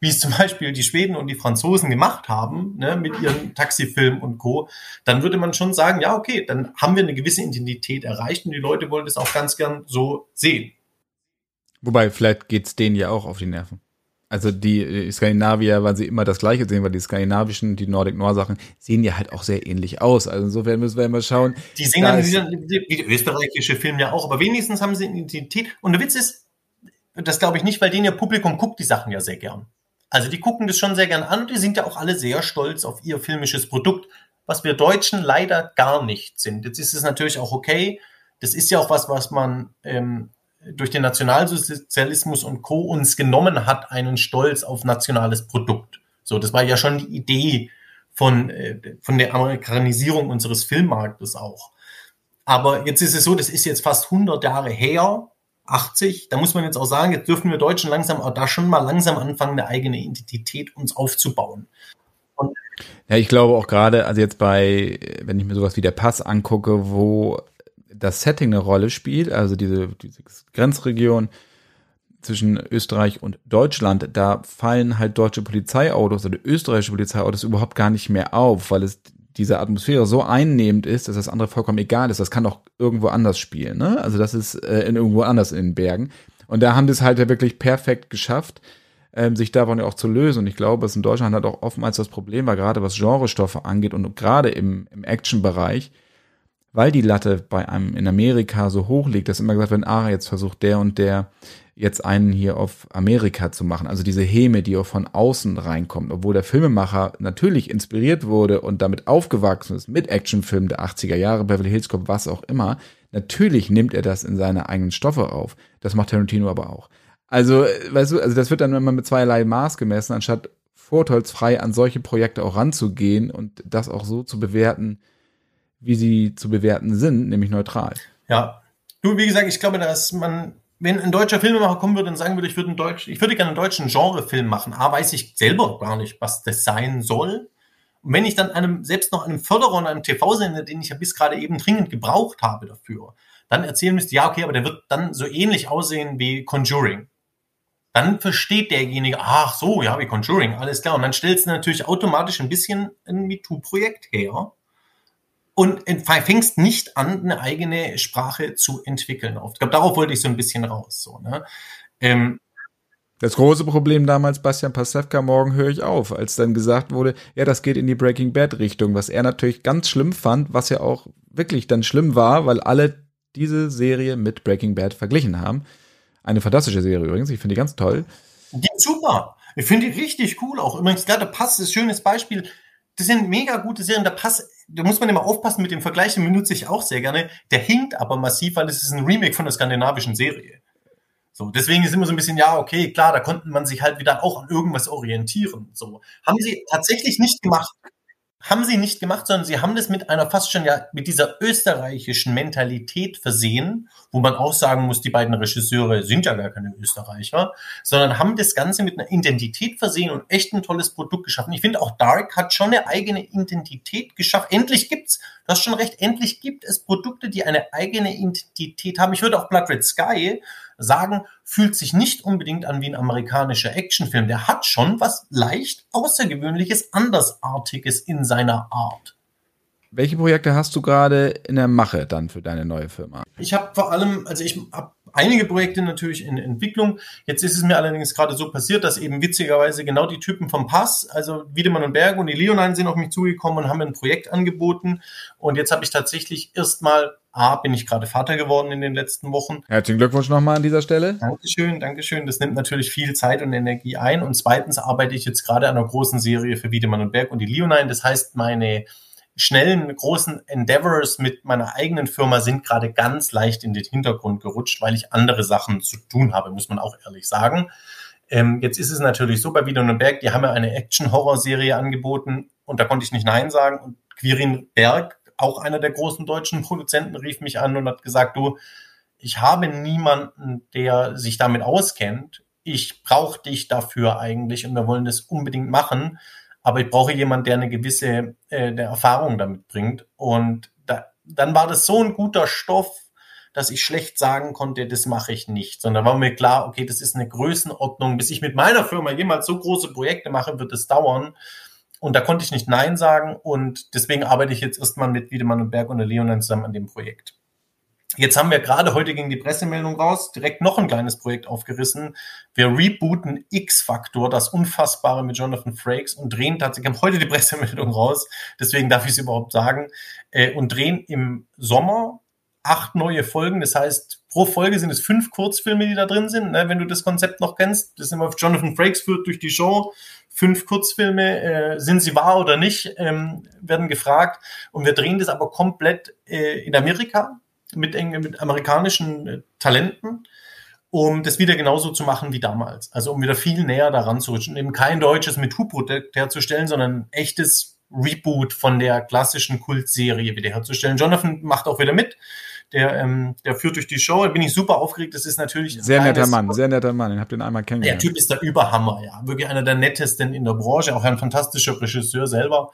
wie es zum Beispiel die Schweden und die Franzosen gemacht haben, ne, mit ihren Taxifilmen und Co., dann würde man schon sagen, ja, okay, dann haben wir eine gewisse Identität erreicht und die Leute wollen das auch ganz gern so sehen. Wobei, vielleicht geht's denen ja auch auf die Nerven. Also die Skandinavier, weil sie immer das Gleiche sehen, weil die skandinavischen, die Nordic Noir Sachen sehen ja halt auch sehr ähnlich aus. Also insofern müssen wir immer schauen. Die sehen dann wie, wie der österreichische Film ja auch, aber wenigstens haben sie eine Identität. Und der Witz ist, das glaube ich nicht, weil denen ihr Publikum guckt die Sachen ja sehr gern. Also die gucken das schon sehr gern an und die sind ja auch alle sehr stolz auf ihr filmisches Produkt, was wir Deutschen leider gar nicht sind. Jetzt ist es natürlich auch okay. Das ist ja auch was, was man ähm, durch den Nationalsozialismus und Co. uns genommen hat, einen Stolz auf nationales Produkt. So, das war ja schon die Idee von, äh, von der Amerikanisierung unseres Filmmarktes auch. Aber jetzt ist es so, das ist jetzt fast 100 Jahre her, 80. Da muss man jetzt auch sagen, jetzt dürfen wir Deutschen langsam auch da schon mal langsam anfangen, eine eigene Identität uns aufzubauen. Und ja, ich glaube auch gerade, also jetzt bei, wenn ich mir sowas wie der Pass angucke, wo das Setting eine Rolle spielt, also diese, diese Grenzregion zwischen Österreich und Deutschland, da fallen halt deutsche Polizeiautos oder österreichische Polizeiautos überhaupt gar nicht mehr auf, weil es diese Atmosphäre so einnehmend ist, dass das andere vollkommen egal ist. Das kann auch irgendwo anders spielen. Ne? Also das ist äh, in irgendwo anders in den Bergen. Und da haben die es halt ja wirklich perfekt geschafft, ähm, sich davon ja auch zu lösen. Und ich glaube, dass in Deutschland halt auch oftmals das Problem war, gerade was Genrestoffe angeht und gerade im, im Action-Bereich, weil die Latte bei einem in Amerika so hoch liegt, dass immer gesagt wird, ah, jetzt versucht der und der jetzt einen hier auf Amerika zu machen. Also diese Häme, die auch von außen reinkommt, obwohl der Filmemacher natürlich inspiriert wurde und damit aufgewachsen ist mit Actionfilmen der 80er Jahre, Beverly Hills Cop, was auch immer. Natürlich nimmt er das in seine eigenen Stoffe auf. Das macht Tarantino aber auch. Also, weißt du, also das wird dann immer mit zweierlei Maß gemessen, anstatt vorteilsfrei an solche Projekte auch ranzugehen und das auch so zu bewerten, wie sie zu bewerten sind, nämlich neutral. Ja. Du, wie gesagt, ich glaube, dass man, wenn ein deutscher Filmemacher kommen würde und sagen würde, ich würde, einen Deutsch, ich würde gerne einen deutschen Genrefilm machen, A, weiß ich selber gar nicht, was das sein soll. Und wenn ich dann einem, selbst noch einem Förderer und einem TV-Sender, den ich ja bis gerade eben dringend gebraucht habe dafür, dann erzählen müsste, ja, okay, aber der wird dann so ähnlich aussehen wie Conjuring. Dann versteht derjenige, ach so, ja, wie Conjuring, alles klar. Und dann stellst du natürlich automatisch ein bisschen ein MeToo-Projekt her und fängst nicht an, eine eigene Sprache zu entwickeln. Ich glaube, darauf wollte ich so ein bisschen raus. So, ne? ähm, das große Problem damals, Bastian Pasewka, morgen höre ich auf, als dann gesagt wurde, ja, das geht in die Breaking Bad Richtung, was er natürlich ganz schlimm fand, was ja auch wirklich dann schlimm war, weil alle diese Serie mit Breaking Bad verglichen haben. Eine fantastische Serie übrigens, ich finde die ganz toll. Die super. Ich finde die richtig cool auch. Übrigens, gerade passt, ist ein schönes Beispiel das sind mega gute Serien. Da passt, da muss man immer aufpassen mit dem Vergleich, den benutze ich auch sehr gerne. Der hinkt aber massiv, weil es ist ein Remake von der skandinavischen Serie. So, deswegen ist immer so ein bisschen, ja, okay, klar, da konnte man sich halt wieder auch an irgendwas orientieren. So, haben sie tatsächlich nicht gemacht. Haben sie nicht gemacht, sondern sie haben das mit einer fast schon ja mit dieser österreichischen Mentalität versehen, wo man auch sagen muss, die beiden Regisseure sind ja gar keine Österreicher, sondern haben das Ganze mit einer Identität versehen und echt ein tolles Produkt geschaffen. Ich finde auch Dark hat schon eine eigene Identität geschafft. Endlich gibt's, du hast schon recht, endlich gibt es Produkte, die eine eigene Identität haben. Ich würde auch Blood Red Sky sagen, fühlt sich nicht unbedingt an wie ein amerikanischer Actionfilm. Der hat schon was leicht Außergewöhnliches, Andersartiges in seiner Art. Welche Projekte hast du gerade in der Mache dann für deine neue Firma? Ich habe vor allem, also ich habe einige Projekte natürlich in Entwicklung. Jetzt ist es mir allerdings gerade so passiert, dass eben witzigerweise genau die Typen vom Pass, also Wiedemann und Berg und die Leonine sind auf mich zugekommen und haben ein Projekt angeboten. Und jetzt habe ich tatsächlich erstmal A, bin ich gerade Vater geworden in den letzten Wochen. Herzlichen Glückwunsch nochmal an dieser Stelle. Dankeschön, Dankeschön. Das nimmt natürlich viel Zeit und Energie ein. Und zweitens arbeite ich jetzt gerade an einer großen Serie für Wiedemann und Berg und die Leonine. Das heißt, meine schnellen, großen Endeavors mit meiner eigenen Firma sind gerade ganz leicht in den Hintergrund gerutscht, weil ich andere Sachen zu tun habe, muss man auch ehrlich sagen. Ähm, jetzt ist es natürlich so bei Wiedemann und Berg, die haben ja eine Action-Horror-Serie angeboten und da konnte ich nicht Nein sagen. Und Quirin Berg auch einer der großen deutschen Produzenten, rief mich an und hat gesagt, du, ich habe niemanden, der sich damit auskennt. Ich brauche dich dafür eigentlich und wir wollen das unbedingt machen. Aber ich brauche jemanden, der eine gewisse äh, der Erfahrung damit bringt. Und da, dann war das so ein guter Stoff, dass ich schlecht sagen konnte, das mache ich nicht. Sondern war mir klar, okay, das ist eine Größenordnung. Bis ich mit meiner Firma jemals so große Projekte mache, wird es dauern. Und da konnte ich nicht Nein sagen und deswegen arbeite ich jetzt erstmal mit Wiedemann und Berg und der Leonin zusammen an dem Projekt. Jetzt haben wir gerade heute gegen die Pressemeldung raus direkt noch ein kleines Projekt aufgerissen. Wir rebooten X-Factor, das Unfassbare mit Jonathan Frakes und drehen tatsächlich, haben heute die Pressemeldung raus, deswegen darf ich es überhaupt sagen, äh, und drehen im Sommer acht neue Folgen. Das heißt, pro Folge sind es fünf Kurzfilme, die da drin sind. Ne? Wenn du das Konzept noch kennst, das immer Jonathan Frakes führt durch die Show fünf Kurzfilme, äh, sind sie wahr oder nicht, ähm, werden gefragt. Und wir drehen das aber komplett äh, in Amerika mit, mit amerikanischen äh, Talenten, um das wieder genauso zu machen wie damals. Also um wieder viel näher daran zu rutschen, eben kein deutsches MeToo-Produkt herzustellen, sondern ein echtes Reboot von der klassischen Kultserie wieder herzustellen. Jonathan macht auch wieder mit der, ähm, der führt durch die Show. Da bin ich super aufgeregt. Das ist natürlich. Sehr netter Mann, sehr netter Mann. Ich habe den einmal kennengelernt. Der Typ ist der Überhammer, ja. Wirklich einer der nettesten in der Branche, auch ein fantastischer Regisseur selber.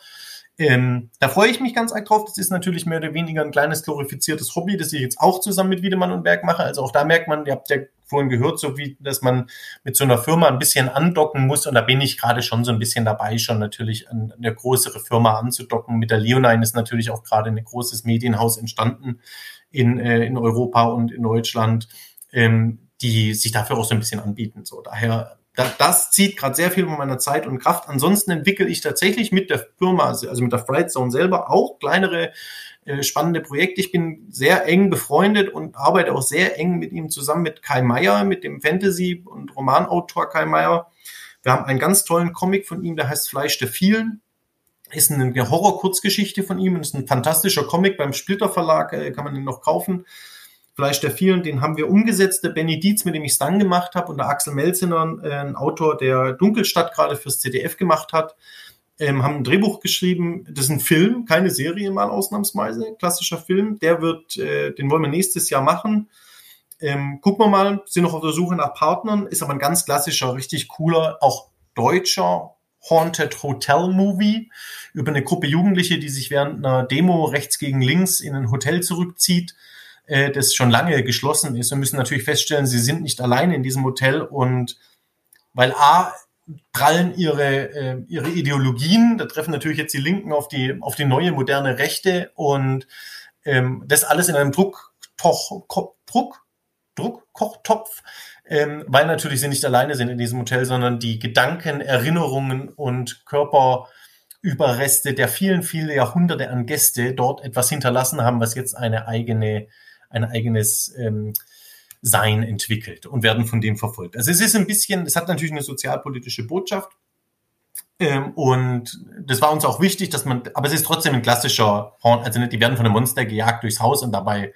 Ähm, da freue ich mich ganz arg drauf. Das ist natürlich mehr oder weniger ein kleines glorifiziertes Hobby, das ich jetzt auch zusammen mit Wiedemann und Berg mache. Also auch da merkt man, ihr habt ja vorhin gehört, so wie, dass man mit so einer Firma ein bisschen andocken muss. Und da bin ich gerade schon so ein bisschen dabei, schon natürlich an eine größere Firma anzudocken. Mit der Leonine ist natürlich auch gerade ein großes Medienhaus entstanden, in, äh, in Europa und in Deutschland, ähm, die sich dafür auch so ein bisschen anbieten. So, daher, da, das zieht gerade sehr viel von meiner Zeit und Kraft. Ansonsten entwickle ich tatsächlich mit der Firma, also, also mit der Fright Zone selber, auch kleinere äh, spannende Projekte. Ich bin sehr eng befreundet und arbeite auch sehr eng mit ihm zusammen mit Kai Meier, mit dem Fantasy- und Romanautor Kai Meier. Wir haben einen ganz tollen Comic von ihm, der heißt Fleisch der vielen ist eine Horror-Kurzgeschichte von ihm, ist ein fantastischer Comic beim Splitter Verlag, äh, kann man den noch kaufen. Fleisch der vielen, den haben wir umgesetzt, der Benny Dietz, mit dem ich es dann gemacht habe, und der Axel Melzener, äh, ein Autor, der Dunkelstadt gerade fürs ZDF gemacht hat, ähm, haben ein Drehbuch geschrieben. Das ist ein Film, keine Serie mal ausnahmsweise, klassischer Film. Der wird, äh, den wollen wir nächstes Jahr machen. Ähm, gucken wir mal, sind noch auf der Suche nach Partnern, ist aber ein ganz klassischer, richtig cooler, auch deutscher Haunted Hotel Movie über eine Gruppe Jugendliche, die sich während einer Demo rechts gegen links in ein Hotel zurückzieht, äh, das schon lange geschlossen ist. Und müssen natürlich feststellen, sie sind nicht alleine in diesem Hotel und weil A prallen ihre, äh, ihre Ideologien, da treffen natürlich jetzt die Linken auf die, auf die neue moderne Rechte und ähm, das alles in einem Druck, Druck, Druck, Kochtopf ähm, weil natürlich sie nicht alleine sind in diesem Hotel, sondern die Gedanken, Erinnerungen und Körperüberreste der vielen, vielen Jahrhunderte an Gäste dort etwas hinterlassen haben, was jetzt eine eigene, ein eigenes ähm, Sein entwickelt und werden von dem verfolgt. Also es ist ein bisschen, es hat natürlich eine sozialpolitische Botschaft. Ähm, und das war uns auch wichtig, dass man, aber es ist trotzdem ein klassischer Horn, also die werden von einem Monster gejagt durchs Haus und dabei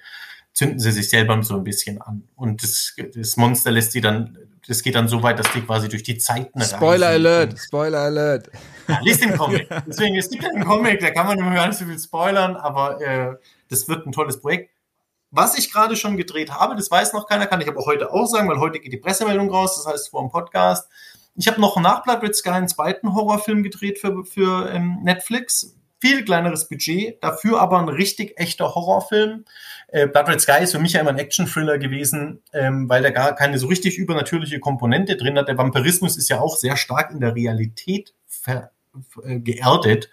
zünden sie sich selber so ein bisschen an. Und das, das Monster lässt sie dann, das geht dann so weit, dass die quasi durch die Zeiten Spoiler reisen. Alert, Spoiler Alert. Ja, liest den Comic. Deswegen, es gibt einen Comic, da kann man immer gar nicht so viel spoilern, aber äh, das wird ein tolles Projekt. Was ich gerade schon gedreht habe, das weiß noch keiner, kann ich aber heute auch sagen, weil heute geht die Pressemeldung raus, das heißt vor dem Podcast. Ich habe noch nach Blood Red Sky einen zweiten Horrorfilm gedreht für, für ähm, Netflix. Viel kleineres Budget, dafür aber ein richtig echter Horrorfilm. Äh, Blood Red Sky ist für mich ja immer ein Action-Thriller gewesen, ähm, weil der gar keine so richtig übernatürliche Komponente drin hat. Der Vampirismus ist ja auch sehr stark in der Realität äh, geerdet.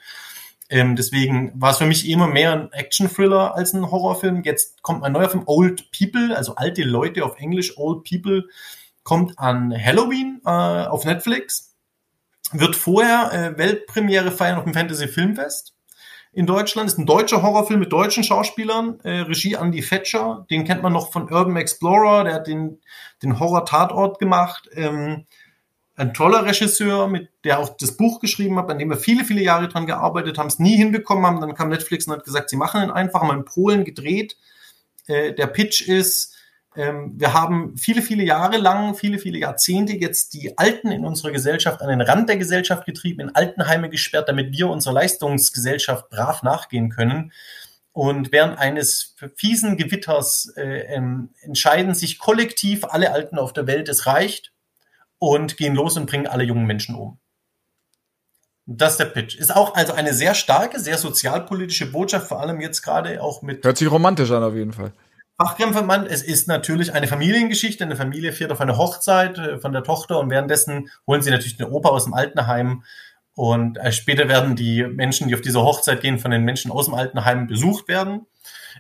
Ähm, deswegen war es für mich immer mehr ein Action-Thriller als ein Horrorfilm. Jetzt kommt ein neuer Film, Old People, also alte Leute auf Englisch, Old People, kommt an Halloween äh, auf Netflix. Wird vorher äh, Weltpremiere feiern auf dem Fantasy Filmfest in Deutschland. Ist ein deutscher Horrorfilm mit deutschen Schauspielern. Äh, Regie Andy Fetcher, den kennt man noch von Urban Explorer, der hat den, den Horror-Tatort gemacht. Ähm, ein toller Regisseur, mit der auch das Buch geschrieben hat, an dem wir viele, viele Jahre dran gearbeitet haben, es nie hinbekommen haben. Dann kam Netflix und hat gesagt, sie machen ihn einfach mal in Polen gedreht. Äh, der Pitch ist, ähm, wir haben viele, viele Jahre lang, viele, viele Jahrzehnte jetzt die Alten in unserer Gesellschaft an den Rand der Gesellschaft getrieben, in Altenheime gesperrt, damit wir unserer Leistungsgesellschaft brav nachgehen können. Und während eines fiesen Gewitters äh, ähm, entscheiden sich kollektiv alle Alten auf der Welt, es reicht, und gehen los und bringen alle jungen Menschen um. Das ist der Pitch. Ist auch also eine sehr starke, sehr sozialpolitische Botschaft, vor allem jetzt gerade auch mit. Hört sich romantisch an, auf jeden Fall. Fachkämpfermann, es ist natürlich eine Familiengeschichte. Eine Familie fährt auf eine Hochzeit äh, von der Tochter und währenddessen holen sie natürlich den Opa aus dem Altenheim. Und äh, später werden die Menschen, die auf diese Hochzeit gehen, von den Menschen aus dem Altenheim besucht werden.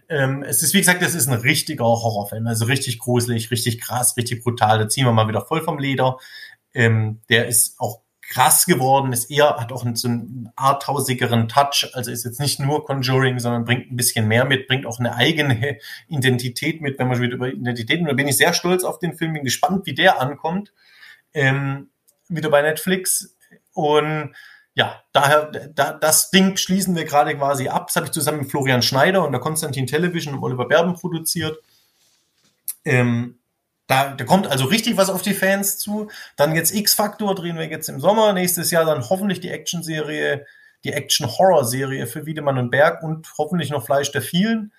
Ähm, es ist, wie gesagt, es ist ein richtiger Horrorfilm. Also richtig gruselig, richtig krass, richtig brutal. Da ziehen wir mal wieder voll vom Leder. Ähm, der ist auch krass geworden, ist eher, hat auch so einen arthausigeren Touch, also ist jetzt nicht nur Conjuring, sondern bringt ein bisschen mehr mit, bringt auch eine eigene Identität mit, wenn man schon wieder über Identitäten, da bin ich sehr stolz auf den Film, bin gespannt, wie der ankommt, ähm, wieder bei Netflix und ja, daher, da, das Ding schließen wir gerade quasi ab. Das habe ich zusammen mit Florian Schneider und der Konstantin Television und Oliver Berben produziert. Ähm, da, da kommt also richtig was auf die Fans zu. Dann jetzt X-Factor drehen wir jetzt im Sommer. Nächstes Jahr dann hoffentlich die Action-Serie, die Action-Horror-Serie für Wiedemann und Berg und hoffentlich noch Fleisch der vielen.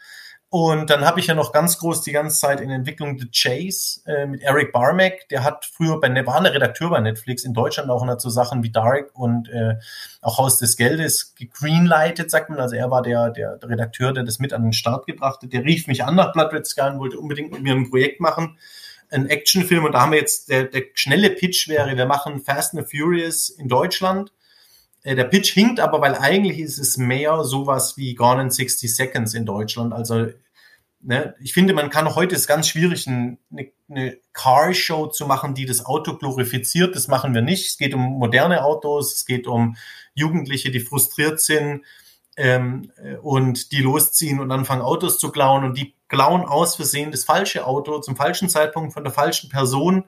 Und dann habe ich ja noch ganz groß die ganze Zeit in Entwicklung The Chase äh, mit Eric Barmack. Der hat früher bei war eine Redakteur bei Netflix in Deutschland auch hat so Sachen wie Dark und äh, auch Haus des Geldes gegreenlightet, sagt man. Also er war der, der Redakteur, der das mit an den Start gebracht hat. Der rief mich an nach Blood Red Sky und wollte unbedingt mit mir ein Projekt machen. Ein Actionfilm. Und da haben wir jetzt, der, der schnelle Pitch wäre, wir machen Fast and Furious in Deutschland. Äh, der Pitch hinkt aber, weil eigentlich ist es mehr sowas wie Gone in 60 Seconds in Deutschland. Also Ne? Ich finde, man kann heute ist ganz schwierig, eine, eine Car-Show zu machen, die das Auto glorifiziert. Das machen wir nicht. Es geht um moderne Autos, es geht um Jugendliche, die frustriert sind ähm, und die losziehen und anfangen Autos zu klauen und die klauen aus Versehen das falsche Auto zum falschen Zeitpunkt von der falschen Person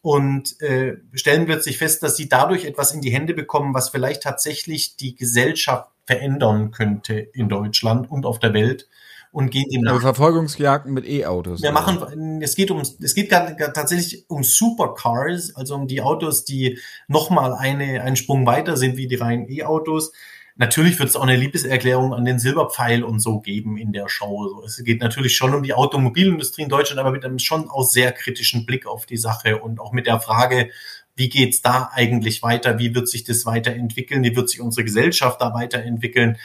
und äh, stellen plötzlich fest, dass sie dadurch etwas in die Hände bekommen, was vielleicht tatsächlich die Gesellschaft verändern könnte in Deutschland und auf der Welt und gehen dem nach. Also Verfolgungsjagden mit E-Autos. Wir machen, es geht um, es geht tatsächlich um Supercars, also um die Autos, die nochmal eine, einen Sprung weiter sind wie die reinen E-Autos. Natürlich wird es auch eine Liebeserklärung an den Silberpfeil und so geben in der Show. Es geht natürlich schon um die Automobilindustrie in Deutschland, aber mit einem schon auch sehr kritischen Blick auf die Sache und auch mit der Frage, wie geht's da eigentlich weiter? Wie wird sich das weiterentwickeln? Wie wird sich unsere Gesellschaft da weiterentwickeln?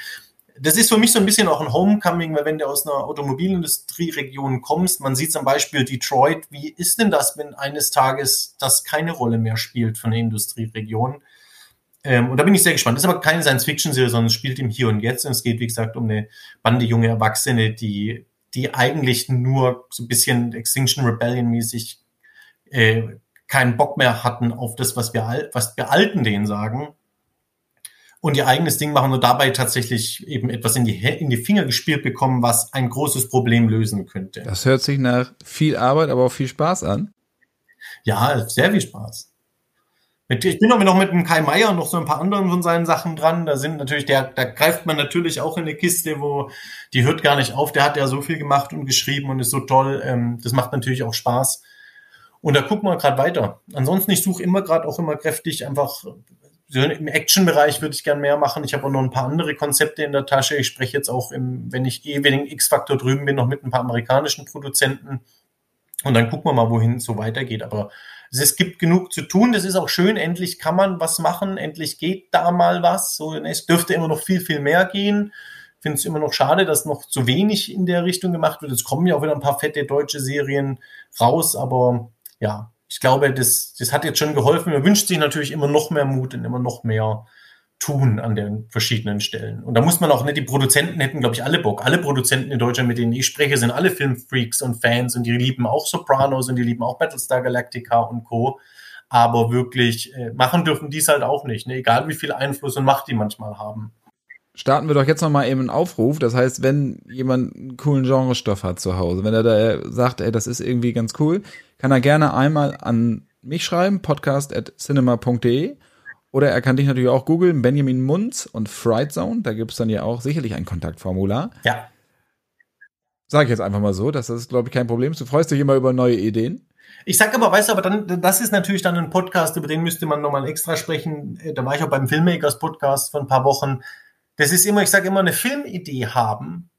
das ist für mich so ein bisschen auch ein Homecoming, weil wenn du aus einer Automobilindustrieregion kommst, man sieht zum Beispiel Detroit, wie ist denn das, wenn eines Tages das keine Rolle mehr spielt von der Industrieregion? Ähm, und da bin ich sehr gespannt. Das ist aber keine Science-Fiction-Serie, sondern es spielt im Hier und Jetzt. Und es geht, wie gesagt, um eine Bande junge Erwachsene, die, die eigentlich nur so ein bisschen Extinction Rebellion-mäßig äh, keinen Bock mehr hatten auf das, was wir, was wir Alten denen sagen und ihr eigenes Ding machen und dabei tatsächlich eben etwas in die, in die Finger gespielt bekommen, was ein großes Problem lösen könnte. Das hört sich nach viel Arbeit, aber auch viel Spaß an. Ja, sehr viel Spaß. Ich bin noch mit dem Kai Meier und noch so ein paar anderen von seinen Sachen dran. Da sind natürlich, der, da greift man natürlich auch in eine Kiste, wo die hört gar nicht auf. Der hat ja so viel gemacht und geschrieben und ist so toll. Ähm, das macht natürlich auch Spaß. Und da gucken wir gerade weiter. Ansonsten, ich suche immer gerade auch immer kräftig einfach im Action-Bereich würde ich gern mehr machen. Ich habe auch noch ein paar andere Konzepte in der Tasche. Ich spreche jetzt auch, im, wenn ich eh wegen X-Factor drüben bin, noch mit ein paar amerikanischen Produzenten. Und dann gucken wir mal, wohin es so weitergeht. Aber es gibt genug zu tun. Das ist auch schön. Endlich kann man was machen. Endlich geht da mal was. So, es dürfte immer noch viel, viel mehr gehen. Ich finde es immer noch schade, dass noch zu wenig in der Richtung gemacht wird. Es kommen ja auch wieder ein paar fette deutsche Serien raus. Aber ja, ich glaube, das, das hat jetzt schon geholfen. Man wünscht sich natürlich immer noch mehr Mut und immer noch mehr tun an den verschiedenen Stellen. Und da muss man auch nicht, die Produzenten hätten, glaube ich, alle Bock. Alle Produzenten in Deutschland, mit denen ich spreche, sind alle Filmfreaks und Fans und die lieben auch Sopranos und die lieben auch Battlestar Galactica und Co. Aber wirklich äh, machen dürfen die es halt auch nicht, ne? egal wie viel Einfluss und Macht die manchmal haben starten wir doch jetzt noch mal eben einen Aufruf. Das heißt, wenn jemand einen coolen Genrestoff hat zu Hause, wenn er da sagt, ey, das ist irgendwie ganz cool, kann er gerne einmal an mich schreiben, podcast.cinema.de oder er kann dich natürlich auch googeln, Benjamin Munz und Fright Zone. Da gibt es dann ja auch sicherlich ein Kontaktformular. Ja. Sag ich jetzt einfach mal so, das ist, glaube ich, kein Problem. Du freust dich immer über neue Ideen. Ich sag aber, weißt du, aber dann, das ist natürlich dann ein Podcast, über den müsste man nochmal extra sprechen. Da war ich auch beim Filmmakers Podcast vor ein paar Wochen. Das ist immer, ich sage immer, eine Filmidee haben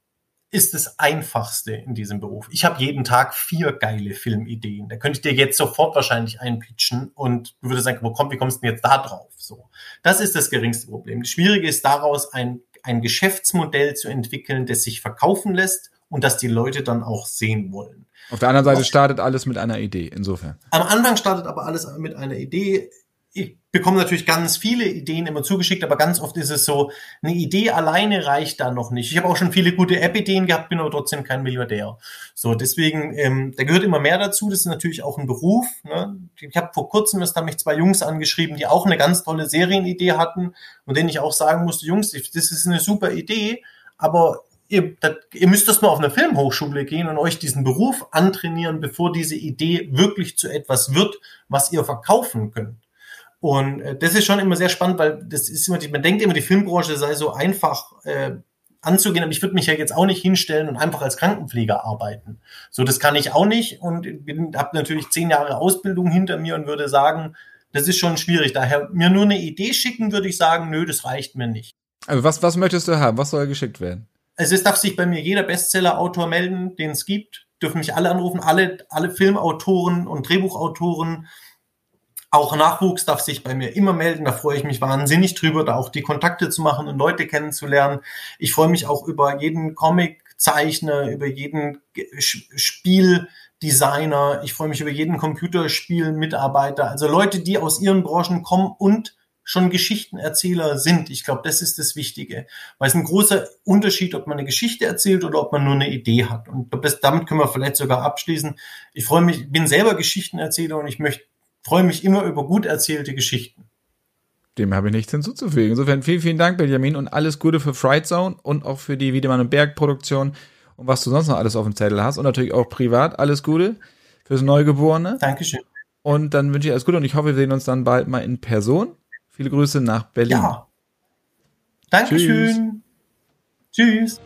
ist das Einfachste in diesem Beruf. Ich habe jeden Tag vier geile Filmideen. Da könnte ich dir jetzt sofort wahrscheinlich einpitchen und du würdest sagen, wo kommt, wie kommst du denn jetzt da drauf? So, das ist das geringste Problem. Das Schwierige ist daraus ein, ein Geschäftsmodell zu entwickeln, das sich verkaufen lässt und das die Leute dann auch sehen wollen. Auf der anderen Seite startet alles mit einer Idee, insofern. Am Anfang startet aber alles mit einer Idee ich bekomme natürlich ganz viele Ideen immer zugeschickt, aber ganz oft ist es so, eine Idee alleine reicht da noch nicht. Ich habe auch schon viele gute App-Ideen gehabt, bin aber trotzdem kein Milliardär. So, deswegen, ähm, da gehört immer mehr dazu. Das ist natürlich auch ein Beruf. Ne? Ich habe vor kurzem, das haben mich zwei Jungs angeschrieben, die auch eine ganz tolle Serienidee hatten und denen ich auch sagen musste, Jungs, das ist eine super Idee, aber ihr, das, ihr müsst das mal auf eine Filmhochschule gehen und euch diesen Beruf antrainieren, bevor diese Idee wirklich zu etwas wird, was ihr verkaufen könnt. Und äh, das ist schon immer sehr spannend, weil das ist immer, man denkt immer, die Filmbranche sei so einfach äh, anzugehen, aber ich würde mich ja jetzt auch nicht hinstellen und einfach als Krankenpfleger arbeiten. So, das kann ich auch nicht und habe natürlich zehn Jahre Ausbildung hinter mir und würde sagen, das ist schon schwierig. Daher mir nur eine Idee schicken, würde ich sagen, nö, das reicht mir nicht. Also was, was möchtest du haben? Was soll geschickt werden? Also es darf sich bei mir jeder Bestseller-Autor melden, den es gibt. Dürfen mich alle anrufen, alle, alle Filmautoren und Drehbuchautoren, auch Nachwuchs darf sich bei mir immer melden. Da freue ich mich wahnsinnig drüber, da auch die Kontakte zu machen und Leute kennenzulernen. Ich freue mich auch über jeden Comiczeichner, über jeden Spieldesigner. Ich freue mich über jeden Computerspielmitarbeiter. Also Leute, die aus ihren Branchen kommen und schon Geschichtenerzähler sind. Ich glaube, das ist das Wichtige. Weil es ein großer Unterschied, ob man eine Geschichte erzählt oder ob man nur eine Idee hat. Und damit können wir vielleicht sogar abschließen. Ich freue mich, bin selber Geschichtenerzähler und ich möchte freue mich immer über gut erzählte Geschichten. Dem habe ich nichts hinzuzufügen. Insofern vielen, vielen Dank, Benjamin, und alles Gute für Fright Zone und auch für die Wiedemann und Berg Produktion und was du sonst noch alles auf dem Zettel hast und natürlich auch privat. Alles Gute fürs Neugeborene. Dankeschön. Und dann wünsche ich alles Gute und ich hoffe, wir sehen uns dann bald mal in Person. Viele Grüße nach Berlin. Ja. Dankeschön. Tschüss. Tschüss.